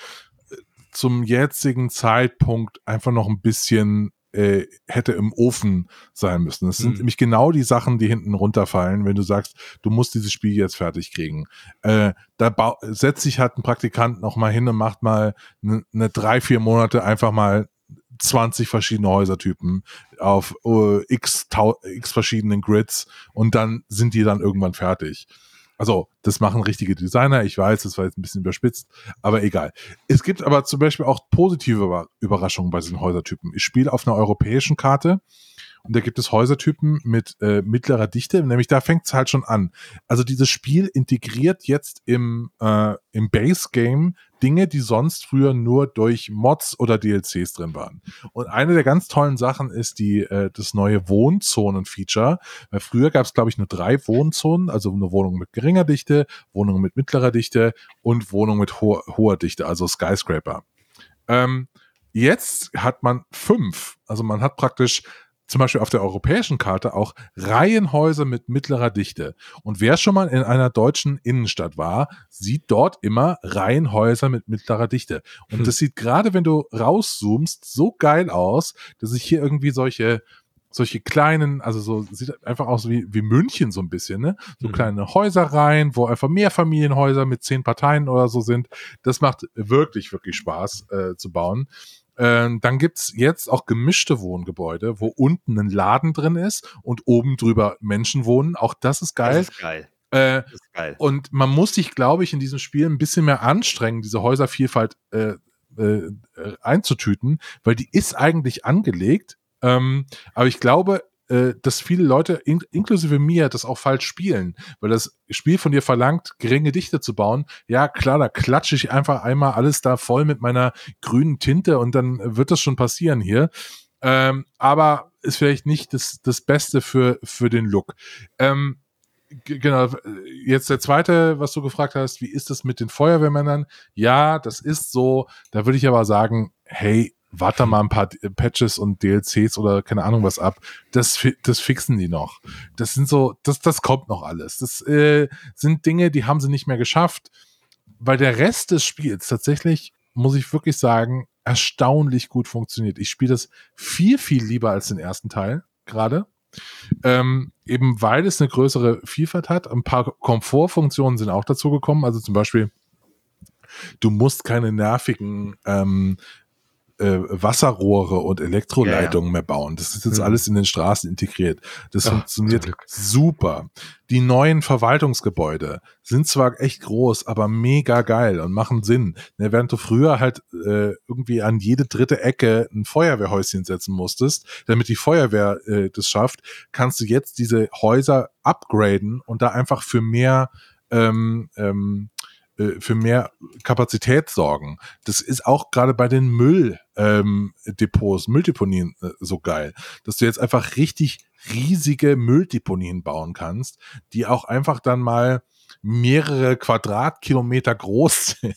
äh, zum jetzigen Zeitpunkt einfach noch ein bisschen äh, hätte im Ofen sein müssen. Das sind mhm. nämlich genau die Sachen, die hinten runterfallen, wenn du sagst, du musst dieses Spiel jetzt fertig kriegen. Äh, da setzt sich halt ein Praktikant noch mal hin und macht mal eine ne drei, vier Monate einfach mal 20 verschiedene Häusertypen auf uh, x, x verschiedenen Grids und dann sind die dann irgendwann fertig. Also, das machen richtige Designer. Ich weiß, das war jetzt ein bisschen überspitzt, aber egal. Es gibt aber zum Beispiel auch positive Überraschungen bei diesen Häusertypen. Ich spiele auf einer europäischen Karte und da gibt es Häusertypen mit äh, mittlerer Dichte, nämlich da fängt es halt schon an. Also dieses Spiel integriert jetzt im, äh, im Base-Game Dinge, die sonst früher nur durch Mods oder DLCs drin waren. Und eine der ganz tollen Sachen ist die, äh, das neue Wohnzonen-Feature. Weil früher gab es, glaube ich, nur drei Wohnzonen, also eine Wohnung mit geringer Dichte, Wohnung mit mittlerer Dichte und Wohnung mit ho hoher Dichte, also Skyscraper. Ähm, jetzt hat man fünf. Also man hat praktisch zum Beispiel auf der europäischen Karte auch Reihenhäuser mit mittlerer Dichte. Und wer schon mal in einer deutschen Innenstadt war, sieht dort immer Reihenhäuser mit mittlerer Dichte. Und hm. das sieht gerade, wenn du rauszoomst, so geil aus, dass ich hier irgendwie solche solche kleinen, also so sieht einfach aus wie, wie München so ein bisschen, ne? So mhm. kleine Häuserreihen, wo einfach mehr Familienhäuser mit zehn Parteien oder so sind. Das macht wirklich, wirklich Spaß äh, zu bauen. Ähm, dann gibt's jetzt auch gemischte Wohngebäude, wo unten ein Laden drin ist und oben drüber Menschen wohnen. Auch das ist geil. Das ist geil. Äh, das ist geil. Und man muss sich, glaube ich, in diesem Spiel ein bisschen mehr anstrengen, diese Häuservielfalt äh, äh, einzutüten, weil die ist eigentlich angelegt. Ähm, aber ich glaube, äh, dass viele Leute, in, inklusive mir, das auch falsch spielen, weil das Spiel von dir verlangt, geringe Dichte zu bauen. Ja, klar, da klatsche ich einfach einmal alles da voll mit meiner grünen Tinte und dann wird das schon passieren hier. Ähm, aber ist vielleicht nicht das, das Beste für, für den Look. Ähm, genau, jetzt der zweite, was du gefragt hast, wie ist das mit den Feuerwehrmännern? Ja, das ist so. Da würde ich aber sagen, hey, warte mal ein paar Patches und DLCs oder keine Ahnung was ab. Das, das fixen die noch. Das sind so, das, das kommt noch alles. Das äh, sind Dinge, die haben sie nicht mehr geschafft, weil der Rest des Spiels tatsächlich, muss ich wirklich sagen, erstaunlich gut funktioniert. Ich spiele das viel, viel lieber als den ersten Teil gerade. Ähm, eben weil es eine größere Vielfalt hat. Ein paar Komfortfunktionen sind auch dazu gekommen. Also zum Beispiel, du musst keine nervigen ähm, äh, Wasserrohre und Elektroleitungen ja, ja. mehr bauen. Das ist jetzt mhm. alles in den Straßen integriert. Das Ach, funktioniert super. Die neuen Verwaltungsgebäude sind zwar echt groß, aber mega geil und machen Sinn. Ne, während du früher halt äh, irgendwie an jede dritte Ecke ein Feuerwehrhäuschen setzen musstest, damit die Feuerwehr äh, das schafft, kannst du jetzt diese Häuser upgraden und da einfach für mehr ähm, ähm, äh, für mehr Kapazität sorgen. Das ist auch gerade bei den Mülldepots, ähm, Mülldeponien äh, so geil, dass du jetzt einfach richtig riesige Mülldeponien bauen kannst, die auch einfach dann mal mehrere Quadratkilometer groß sind.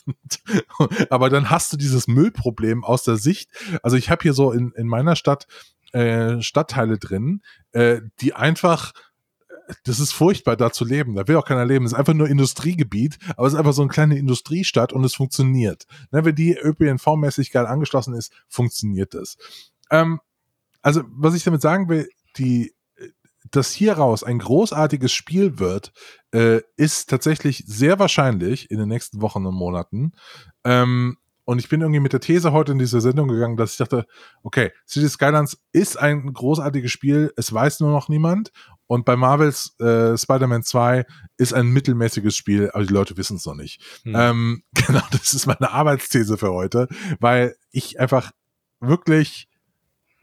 Aber dann hast du dieses Müllproblem aus der Sicht. Also ich habe hier so in, in meiner Stadt äh, Stadtteile drin, äh, die einfach das ist furchtbar, da zu leben. Da will auch keiner leben. Das ist einfach nur Industriegebiet, aber es ist einfach so eine kleine Industriestadt und es funktioniert. Ne, wenn die ÖPNV-mäßig geil angeschlossen ist, funktioniert das. Ähm, also, was ich damit sagen will, die, dass hieraus ein großartiges Spiel wird, äh, ist tatsächlich sehr wahrscheinlich in den nächsten Wochen und Monaten. Ähm, und ich bin irgendwie mit der These heute in diese Sendung gegangen, dass ich dachte, okay, City Skylines ist ein großartiges Spiel, es weiß nur noch niemand. Und bei Marvels äh, Spider-Man 2 ist ein mittelmäßiges Spiel, aber die Leute wissen es noch nicht. Hm. Ähm, genau, das ist meine Arbeitsthese für heute, weil ich einfach wirklich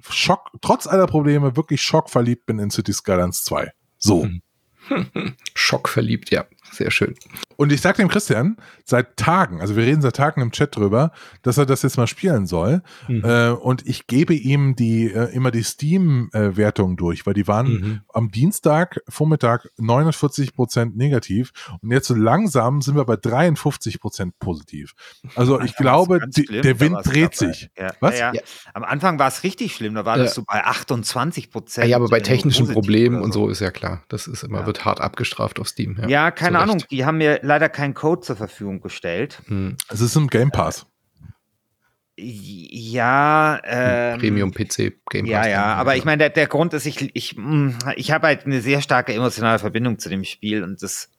Schock, trotz aller Probleme, wirklich schockverliebt bin in City Skylines 2. So. Hm. Schockverliebt, ja. Sehr schön. Und ich sage dem Christian seit Tagen, also wir reden seit Tagen im Chat drüber, dass er das jetzt mal spielen soll. Mhm. Äh, und ich gebe ihm die äh, immer die Steam-Wertung durch, weil die waren mhm. am Dienstag Vormittag 49 Prozent negativ und jetzt so langsam sind wir bei 53 Prozent positiv. Also ich glaube, die, der Wind dreht sich. Ja. Was? Ja, ja. Am Anfang war es richtig schlimm, da war das so bei 28 Prozent. Ja, aber bei technischen Problemen so. und so ist ja klar, das ist immer wird hart abgestraft auf Steam. Ja, keine Ahnung, die haben mir leider keinen Code zur Verfügung gestellt. Hm. Es ist im Game Pass. Ja, ähm, Premium-PC, Game Pass. Ja, ja, aber ich meine, der, der Grund ist, ich, ich, hm, ich habe halt eine sehr starke emotionale Verbindung zu dem Spiel und das,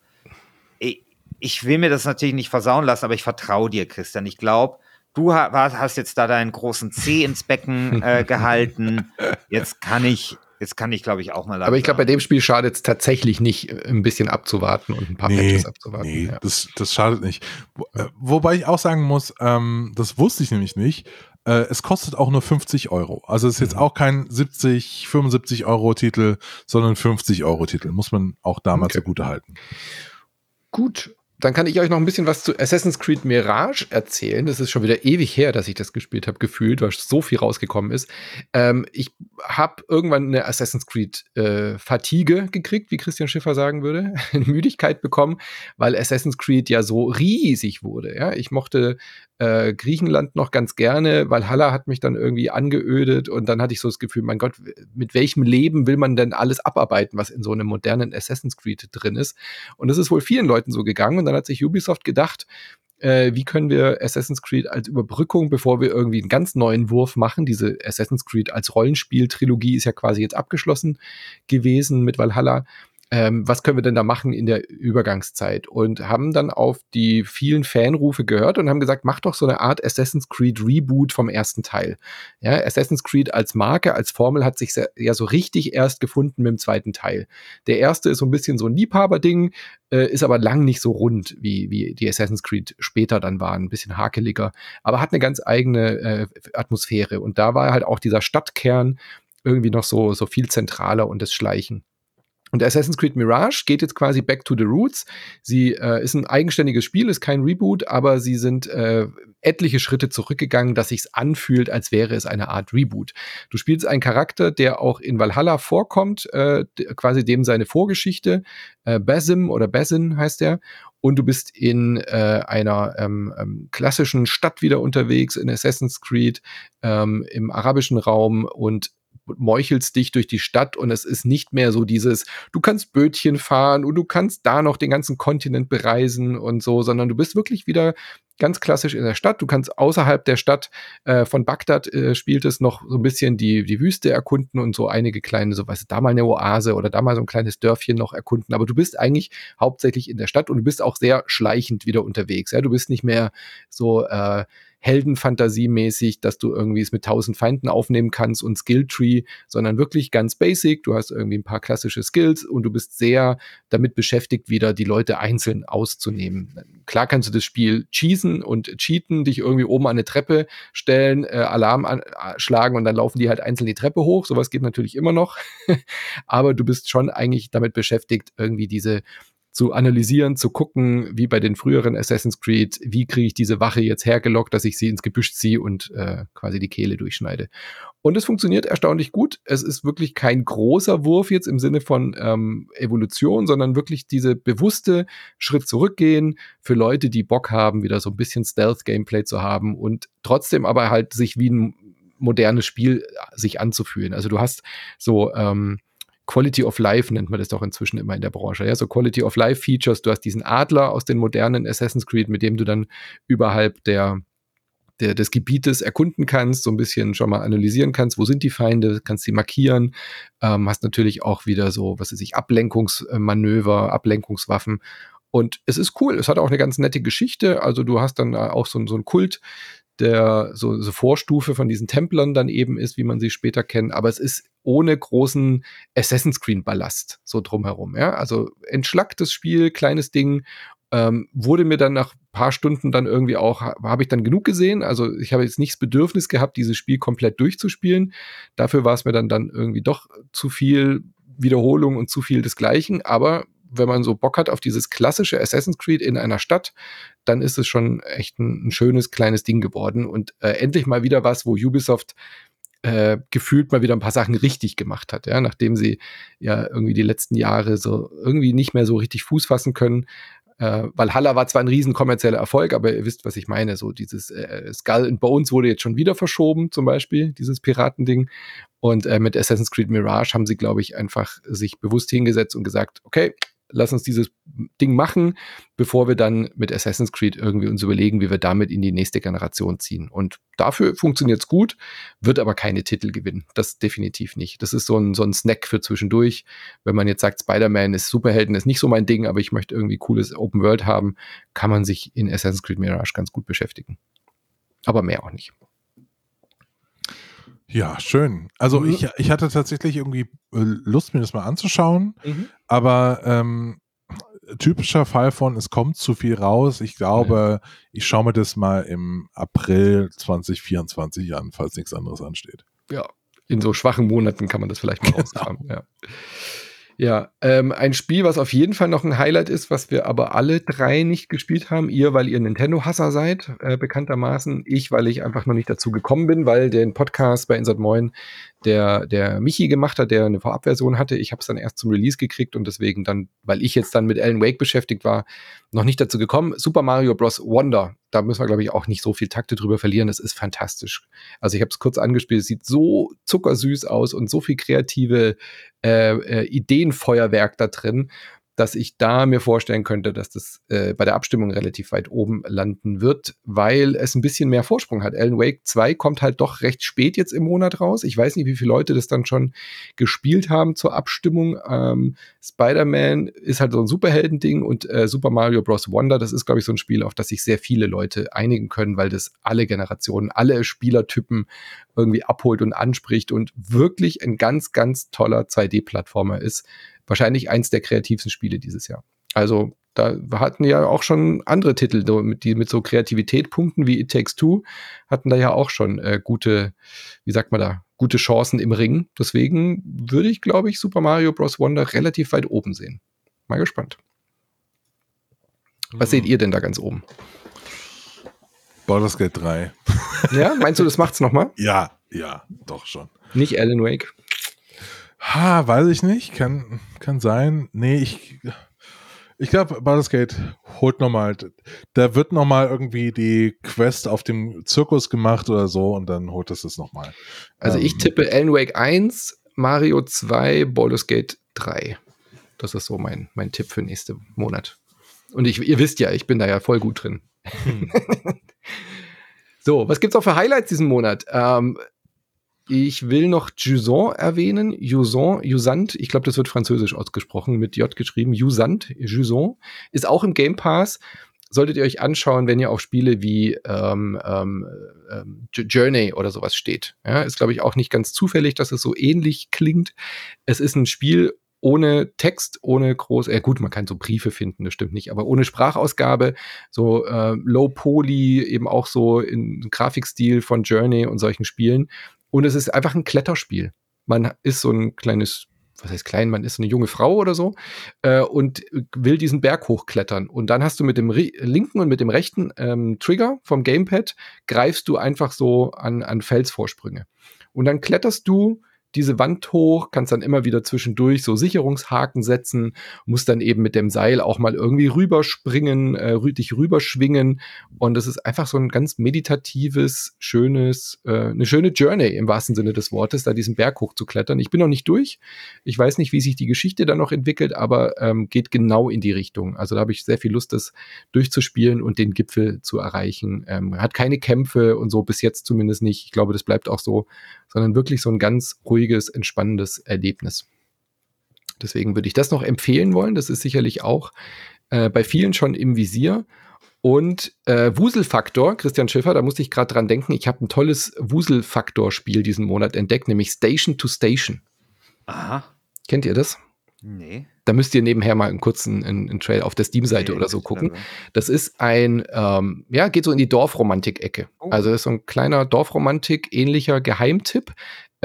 ich, ich will mir das natürlich nicht versauen lassen, aber ich vertraue dir, Christian. Ich glaube, du hast jetzt da deinen großen C ins Becken äh, gehalten. Jetzt kann ich Jetzt kann ich, glaube ich, auch mal. Aber ich glaube, bei dem Spiel schadet es tatsächlich nicht, ein bisschen abzuwarten und ein paar nee, Patches abzuwarten. Nee, ja. das, das schadet nicht. Äh, wobei ich auch sagen muss, ähm, das wusste ich nämlich nicht. Äh, es kostet auch nur 50 Euro. Also es ist jetzt mhm. auch kein 70, 75 Euro Titel, sondern 50 Euro Titel. Muss man auch damals okay. zugute halten. Gut, dann kann ich euch noch ein bisschen was zu Assassin's Creed Mirage erzählen. Das ist schon wieder ewig her, dass ich das gespielt habe, gefühlt, weil so viel rausgekommen ist. Ähm, ich habe irgendwann eine Assassin's Creed äh, Fatigue gekriegt, wie Christian Schiffer sagen würde, eine Müdigkeit bekommen, weil Assassin's Creed ja so riesig wurde. Ja? Ich mochte äh, Griechenland noch ganz gerne, weil Haller hat mich dann irgendwie angeödet und dann hatte ich so das Gefühl, mein Gott, mit welchem Leben will man denn alles abarbeiten, was in so einem modernen Assassin's Creed drin ist? Und das ist wohl vielen Leuten so gegangen und dann hat sich Ubisoft gedacht, äh, wie können wir Assassin's Creed als Überbrückung, bevor wir irgendwie einen ganz neuen Wurf machen, diese Assassin's Creed als Rollenspiel-Trilogie ist ja quasi jetzt abgeschlossen gewesen mit Valhalla, ähm, was können wir denn da machen in der Übergangszeit? Und haben dann auf die vielen Fanrufe gehört und haben gesagt, mach doch so eine Art Assassin's Creed Reboot vom ersten Teil. Ja, Assassin's Creed als Marke, als Formel hat sich ja so richtig erst gefunden mit dem zweiten Teil. Der erste ist so ein bisschen so ein Liebhaberding, äh, ist aber lang nicht so rund, wie, wie die Assassin's Creed später dann waren, ein bisschen hakeliger, aber hat eine ganz eigene äh, Atmosphäre. Und da war halt auch dieser Stadtkern irgendwie noch so, so viel zentraler und das Schleichen. Und Assassin's Creed Mirage geht jetzt quasi back to the roots. Sie äh, ist ein eigenständiges Spiel, ist kein Reboot, aber sie sind äh, etliche Schritte zurückgegangen, dass sich's anfühlt, als wäre es eine Art Reboot. Du spielst einen Charakter, der auch in Valhalla vorkommt, äh, quasi dem seine Vorgeschichte. Äh, Basim oder Basin heißt er. Und du bist in äh, einer ähm, ähm, klassischen Stadt wieder unterwegs, in Assassin's Creed, ähm, im arabischen Raum und meuchelst dich durch die Stadt und es ist nicht mehr so dieses, du kannst Bötchen fahren und du kannst da noch den ganzen Kontinent bereisen und so, sondern du bist wirklich wieder ganz klassisch in der Stadt. Du kannst außerhalb der Stadt äh, von Bagdad äh, spielt es noch so ein bisschen die, die Wüste erkunden und so einige kleine, so weißt du, da mal eine Oase oder da mal so ein kleines Dörfchen noch erkunden. Aber du bist eigentlich hauptsächlich in der Stadt und du bist auch sehr schleichend wieder unterwegs. Ja, du bist nicht mehr so äh, Heldenfantasiemäßig, dass du irgendwie es mit tausend Feinden aufnehmen kannst und Skilltree, sondern wirklich ganz basic. Du hast irgendwie ein paar klassische Skills und du bist sehr damit beschäftigt, wieder die Leute einzeln auszunehmen. Klar kannst du das Spiel cheesen und cheaten, dich irgendwie oben an eine Treppe stellen, äh, Alarm an, äh, schlagen und dann laufen die halt einzeln die Treppe hoch. Sowas geht natürlich immer noch. Aber du bist schon eigentlich damit beschäftigt, irgendwie diese zu analysieren, zu gucken, wie bei den früheren Assassin's Creed, wie kriege ich diese Wache jetzt hergelockt, dass ich sie ins Gebüsch ziehe und äh, quasi die Kehle durchschneide. Und es funktioniert erstaunlich gut. Es ist wirklich kein großer Wurf jetzt im Sinne von ähm, Evolution, sondern wirklich diese bewusste Schritt zurückgehen für Leute, die Bock haben, wieder so ein bisschen Stealth-Gameplay zu haben und trotzdem aber halt sich wie ein modernes Spiel äh, sich anzufühlen. Also du hast so ähm, Quality of Life nennt man das doch inzwischen immer in der Branche. Ja, so Quality of Life Features. Du hast diesen Adler aus den modernen Assassin's Creed, mit dem du dann überhalb der, der, des Gebietes erkunden kannst, so ein bisschen schon mal analysieren kannst, wo sind die Feinde, kannst sie markieren, ähm, hast natürlich auch wieder so, was weiß ich, Ablenkungsmanöver, Ablenkungswaffen. Und es ist cool, es hat auch eine ganz nette Geschichte. Also du hast dann auch so, so einen Kult, der so, so Vorstufe von diesen Templern dann eben ist, wie man sie später kennt. Aber es ist ohne großen Assassin's Creed Ballast so drumherum. Ja, also entschlacktes Spiel, kleines Ding. Ähm, wurde mir dann nach paar Stunden dann irgendwie auch, habe ich dann genug gesehen. Also ich habe jetzt nicht das Bedürfnis gehabt, dieses Spiel komplett durchzuspielen. Dafür war es mir dann, dann irgendwie doch zu viel Wiederholung und zu viel desgleichen. Aber wenn man so Bock hat auf dieses klassische Assassin's Creed in einer Stadt, dann ist es schon echt ein, ein schönes kleines Ding geworden und äh, endlich mal wieder was, wo Ubisoft äh, gefühlt mal wieder ein paar Sachen richtig gemacht hat, ja, nachdem sie ja irgendwie die letzten Jahre so irgendwie nicht mehr so richtig Fuß fassen können. Äh, Valhalla war zwar ein riesen kommerzieller Erfolg, aber ihr wisst, was ich meine. So dieses äh, Skull and Bones wurde jetzt schon wieder verschoben, zum Beispiel, dieses Piratending. Und äh, mit Assassin's Creed Mirage haben sie, glaube ich, einfach sich bewusst hingesetzt und gesagt, okay, lass uns dieses Ding machen, bevor wir dann mit Assassin's Creed irgendwie uns überlegen, wie wir damit in die nächste Generation ziehen. Und dafür funktioniert es gut, wird aber keine Titel gewinnen. Das definitiv nicht. Das ist so ein, so ein Snack für zwischendurch. Wenn man jetzt sagt, Spider-Man ist Superhelden, ist nicht so mein Ding, aber ich möchte irgendwie cooles Open World haben, kann man sich in Assassin's Creed Mirage ganz gut beschäftigen. Aber mehr auch nicht. Ja, schön. Also mhm. ich, ich hatte tatsächlich irgendwie äh, Lust, mir das mal anzuschauen, mhm. aber ähm, typischer Fall von, es kommt zu viel raus. Ich glaube, ja. ich schaue mir das mal im April 2024 an, falls nichts anderes ansteht. Ja, in so schwachen Monaten kann man das vielleicht mal genau. auskramen. Ja. Ja, ähm, ein Spiel, was auf jeden Fall noch ein Highlight ist, was wir aber alle drei nicht gespielt haben. Ihr, weil ihr Nintendo-Hasser seid, äh, bekanntermaßen. Ich, weil ich einfach noch nicht dazu gekommen bin, weil den Podcast bei Insert Moin der, der Michi gemacht hat, der eine Vorabversion hatte. Ich habe es dann erst zum Release gekriegt und deswegen dann, weil ich jetzt dann mit Alan Wake beschäftigt war, noch nicht dazu gekommen. Super Mario Bros. Wonder, da müssen wir, glaube ich, auch nicht so viel Takte drüber verlieren. Das ist fantastisch. Also ich habe es kurz angespielt, es sieht so zuckersüß aus und so viel kreative äh, äh, Ideenfeuerwerk da drin dass ich da mir vorstellen könnte, dass das äh, bei der Abstimmung relativ weit oben landen wird, weil es ein bisschen mehr Vorsprung hat. Alan Wake 2 kommt halt doch recht spät jetzt im Monat raus. Ich weiß nicht, wie viele Leute das dann schon gespielt haben zur Abstimmung. Ähm, Spider-Man ist halt so ein Superhelden-Ding und äh, Super Mario Bros. Wonder, das ist, glaube ich, so ein Spiel, auf das sich sehr viele Leute einigen können, weil das alle Generationen, alle Spielertypen irgendwie abholt und anspricht und wirklich ein ganz, ganz toller 2D-Plattformer ist wahrscheinlich eins der kreativsten Spiele dieses Jahr. Also da hatten ja auch schon andere Titel, die mit so Kreativität punkten wie It Takes Two, hatten da ja auch schon äh, gute, wie sagt man da, gute Chancen im Ring. Deswegen würde ich, glaube ich, Super Mario Bros. Wonder relativ weit oben sehen. Mal gespannt. Was mhm. seht ihr denn da ganz oben? Baldur's Gate 3. Ja, meinst du, das macht's nochmal? Ja, ja, doch schon. Nicht Alan Wake? Ha, weiß ich nicht. Kann, kann sein. Nee, ich, ich glaube, Baldur's Gate holt nochmal, da wird nochmal irgendwie die Quest auf dem Zirkus gemacht oder so und dann holt es es nochmal. Also ähm, ich tippe Alan Wake 1, Mario 2, Baldur's Gate 3. Das ist so mein, mein Tipp für nächsten Monat. Und ich, ihr wisst ja, ich bin da ja voll gut drin Hm. so, was gibt's auch für Highlights diesen Monat? Ähm, ich will noch Juson erwähnen. Juson, Jusant, ich glaube, das wird französisch ausgesprochen, mit J geschrieben. Jusant, Juson, ist auch im Game Pass. Solltet ihr euch anschauen, wenn ihr auf Spiele wie ähm, ähm, ähm Journey oder sowas steht. Ja, ist, glaube ich, auch nicht ganz zufällig, dass es so ähnlich klingt. Es ist ein Spiel ohne Text, ohne groß, äh gut, man kann so Briefe finden, das stimmt nicht, aber ohne Sprachausgabe, so äh, Low Poly, eben auch so in Grafikstil von Journey und solchen Spielen. Und es ist einfach ein Kletterspiel. Man ist so ein kleines, was heißt klein, man ist eine junge Frau oder so äh, und will diesen Berg hochklettern. Und dann hast du mit dem linken und mit dem rechten ähm, Trigger vom Gamepad, greifst du einfach so an, an Felsvorsprünge. Und dann kletterst du diese Wand hoch, kannst dann immer wieder zwischendurch so Sicherungshaken setzen, musst dann eben mit dem Seil auch mal irgendwie rüberspringen, äh, dich rüberschwingen. Und es ist einfach so ein ganz meditatives, schönes, äh, eine schöne Journey im wahrsten Sinne des Wortes, da diesen Berg hochzuklettern. Ich bin noch nicht durch. Ich weiß nicht, wie sich die Geschichte dann noch entwickelt, aber ähm, geht genau in die Richtung. Also da habe ich sehr viel Lust, das durchzuspielen und den Gipfel zu erreichen. Ähm, hat keine Kämpfe und so bis jetzt zumindest nicht. Ich glaube, das bleibt auch so, sondern wirklich so ein ganz ruhiges ruhiges, entspannendes Erlebnis. Deswegen würde ich das noch empfehlen wollen. Das ist sicherlich auch äh, bei vielen schon im Visier. Und äh, Wuselfaktor, Christian Schiffer, da musste ich gerade dran denken, ich habe ein tolles Wuselfaktor-Spiel diesen Monat entdeckt, nämlich Station to Station. Aha. Kennt ihr das? Nee. Da müsst ihr nebenher mal einen kurzen einen, einen Trail auf der Steam-Seite nee, oder so gucken. Das ist ein, ähm, ja, geht so in die Dorfromantik-Ecke. Oh. Also ist so ein kleiner Dorfromantik-ähnlicher Geheimtipp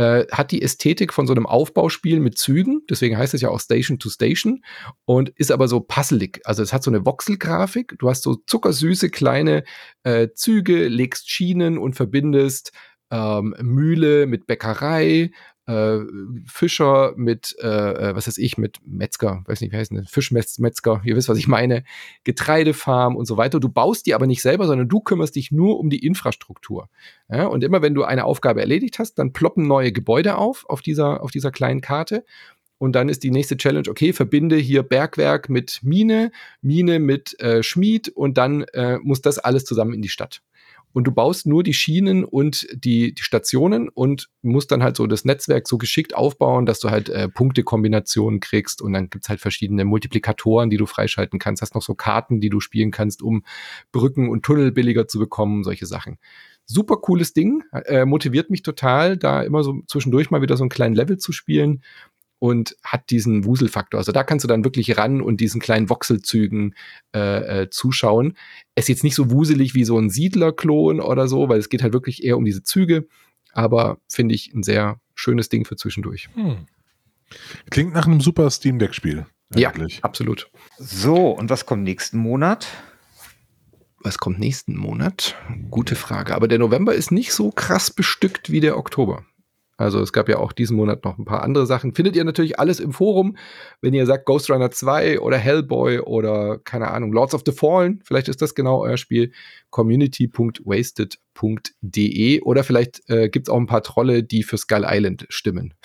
äh, hat die Ästhetik von so einem Aufbauspiel mit Zügen, deswegen heißt es ja auch Station to Station und ist aber so puzzelig. Also es hat so eine Voxelgrafik, du hast so zuckersüße kleine äh, Züge, legst Schienen und verbindest ähm, Mühle mit Bäckerei, äh, Fischer mit, äh, äh, was weiß ich, mit Metzger, weiß nicht, wie heißt denn, Fischmetzger, ihr wisst, was ich meine, Getreidefarm und so weiter. Du baust die aber nicht selber, sondern du kümmerst dich nur um die Infrastruktur. Ja, und immer wenn du eine Aufgabe erledigt hast, dann ploppen neue Gebäude auf, auf dieser, auf dieser kleinen Karte. Und dann ist die nächste Challenge, okay, verbinde hier Bergwerk mit Mine, Mine mit äh, Schmied und dann äh, muss das alles zusammen in die Stadt und du baust nur die Schienen und die, die Stationen und musst dann halt so das Netzwerk so geschickt aufbauen, dass du halt äh, Punktekombinationen kriegst und dann gibt's halt verschiedene Multiplikatoren, die du freischalten kannst. Hast noch so Karten, die du spielen kannst, um Brücken und Tunnel billiger zu bekommen, solche Sachen. Super cooles Ding, äh, motiviert mich total, da immer so zwischendurch mal wieder so einen kleinen Level zu spielen und hat diesen Wuselfaktor. Also da kannst du dann wirklich ran und diesen kleinen Voxelzügen äh, äh, zuschauen. Es ist jetzt nicht so wuselig wie so ein Siedlerklon oder so, weil es geht halt wirklich eher um diese Züge. Aber finde ich ein sehr schönes Ding für zwischendurch. Hm. Klingt nach einem super Steam Deck Spiel. Ja, absolut. So, und was kommt nächsten Monat? Was kommt nächsten Monat? Gute Frage. Aber der November ist nicht so krass bestückt wie der Oktober. Also es gab ja auch diesen Monat noch ein paar andere Sachen. Findet ihr natürlich alles im Forum. Wenn ihr sagt Ghost Runner 2 oder Hellboy oder keine Ahnung, Lords of the Fallen, vielleicht ist das genau euer Spiel, community.wasted.de oder vielleicht äh, gibt es auch ein paar Trolle, die für Skull Island stimmen.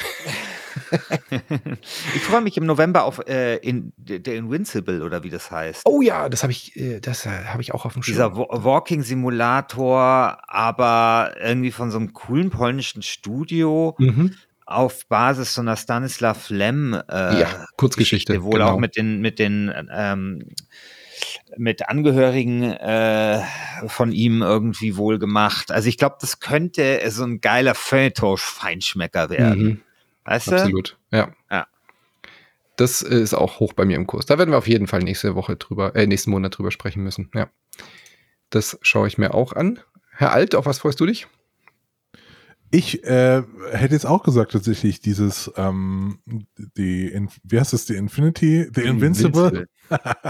ich freue mich im November auf äh, in, der Invincible oder wie das heißt. Oh ja, das habe ich, äh, das äh, habe ich auch auf dem Schirm. Dieser Walking Simulator, aber irgendwie von so einem coolen polnischen Studio. Mhm. Auf Basis so einer Stanislav Lem äh, ja, Kurzgeschichte. Geschichte, wohl genau. auch mit den, mit den ähm, mit Angehörigen äh, von ihm irgendwie wohl gemacht. Also ich glaube, das könnte so ein geiler Feuilleton-Feinschmecker werden. Mhm. Weißt du? Absolut, ja. ja. Das ist auch hoch bei mir im Kurs. Da werden wir auf jeden Fall nächste Woche drüber, äh, nächsten Monat drüber sprechen müssen. Ja. Das schaue ich mir auch an. Herr Alt, auf was freust du dich? Ich äh, hätte jetzt auch gesagt, tatsächlich dieses, ähm, die, in, wie heißt das, die Infinity, The Invincible? Invincible.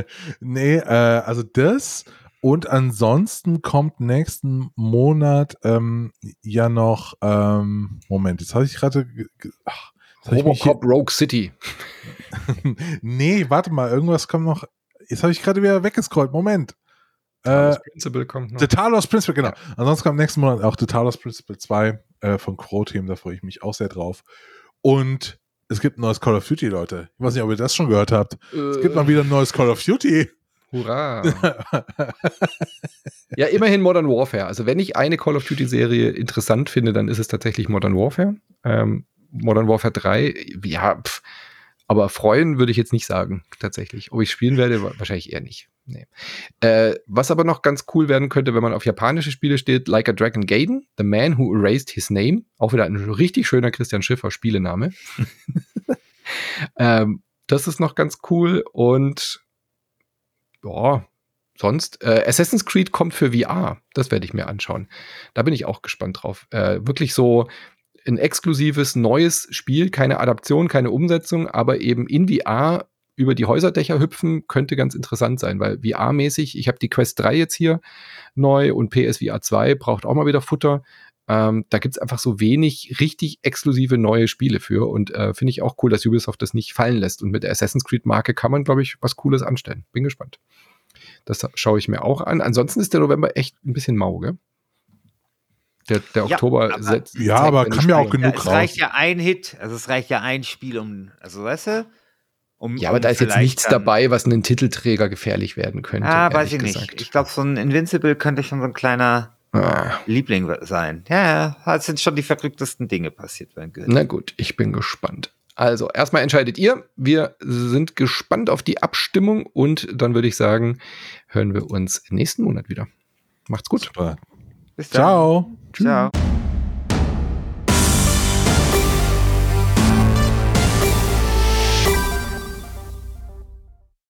nee, äh, also das und ansonsten kommt nächsten Monat ähm, ja noch, ähm, Moment, jetzt habe ich gerade. Robocop Rogue City. nee, warte mal, irgendwas kommt noch. Jetzt habe ich gerade wieder weggescrollt. Moment. Talos äh, Principle kommt noch. The Talos Principle, genau. Ja. Ansonsten kommt nächsten Monat auch The Talos Principle 2 äh, von Crow Team. Da freue ich mich auch sehr drauf. Und es gibt ein neues Call of Duty, Leute. Ich weiß nicht, ob ihr das schon gehört habt. Äh. Es gibt mal wieder ein neues Call of Duty. Hurra. ja, immerhin Modern Warfare. Also wenn ich eine Call of Duty-Serie interessant finde, dann ist es tatsächlich Modern Warfare. Ähm, Modern Warfare 3, ja, pff, aber freuen würde ich jetzt nicht sagen, tatsächlich. Ob ich spielen werde, wahrscheinlich eher nicht. Nee. Äh, was aber noch ganz cool werden könnte, wenn man auf japanische Spiele steht, Like a Dragon Gaiden, The Man Who Erased His Name, auch wieder ein richtig schöner Christian Schiffer Spielename. ähm, das ist noch ganz cool und ja, sonst äh, Assassin's Creed kommt für VR. Das werde ich mir anschauen. Da bin ich auch gespannt drauf. Äh, wirklich so ein exklusives neues Spiel, keine Adaption, keine Umsetzung, aber eben in VR über die Häuserdächer hüpfen, könnte ganz interessant sein, weil VR-mäßig, ich habe die Quest 3 jetzt hier neu und PSVR 2 braucht auch mal wieder Futter. Ähm, da gibt's einfach so wenig richtig exklusive neue Spiele für und äh, finde ich auch cool, dass Ubisoft das nicht fallen lässt. Und mit der Assassin's Creed-Marke kann man, glaube ich, was Cooles anstellen. Bin gespannt. Das schaue ich mir auch an. Ansonsten ist der November echt ein bisschen mau, gell? Der, der ja, Oktober aber, setzt. Ja, aber kann ja auch genug ja, es raus. Es reicht ja ein Hit, also es reicht ja ein Spiel, um, also weißt du? Um, ja, aber um da ist jetzt nichts dabei, was einen Titelträger gefährlich werden könnte. Ah, weiß ich gesagt. nicht. Ich glaube, so ein Invincible könnte schon so ein kleiner ah. Liebling sein. Ja, es sind schon die verrücktesten Dinge passiert beim. Na gut, ich bin gespannt. Also, erstmal entscheidet ihr. Wir sind gespannt auf die Abstimmung und dann würde ich sagen, hören wir uns nächsten Monat wieder. Macht's gut. Super. Bis dann. Ciao. Ciao.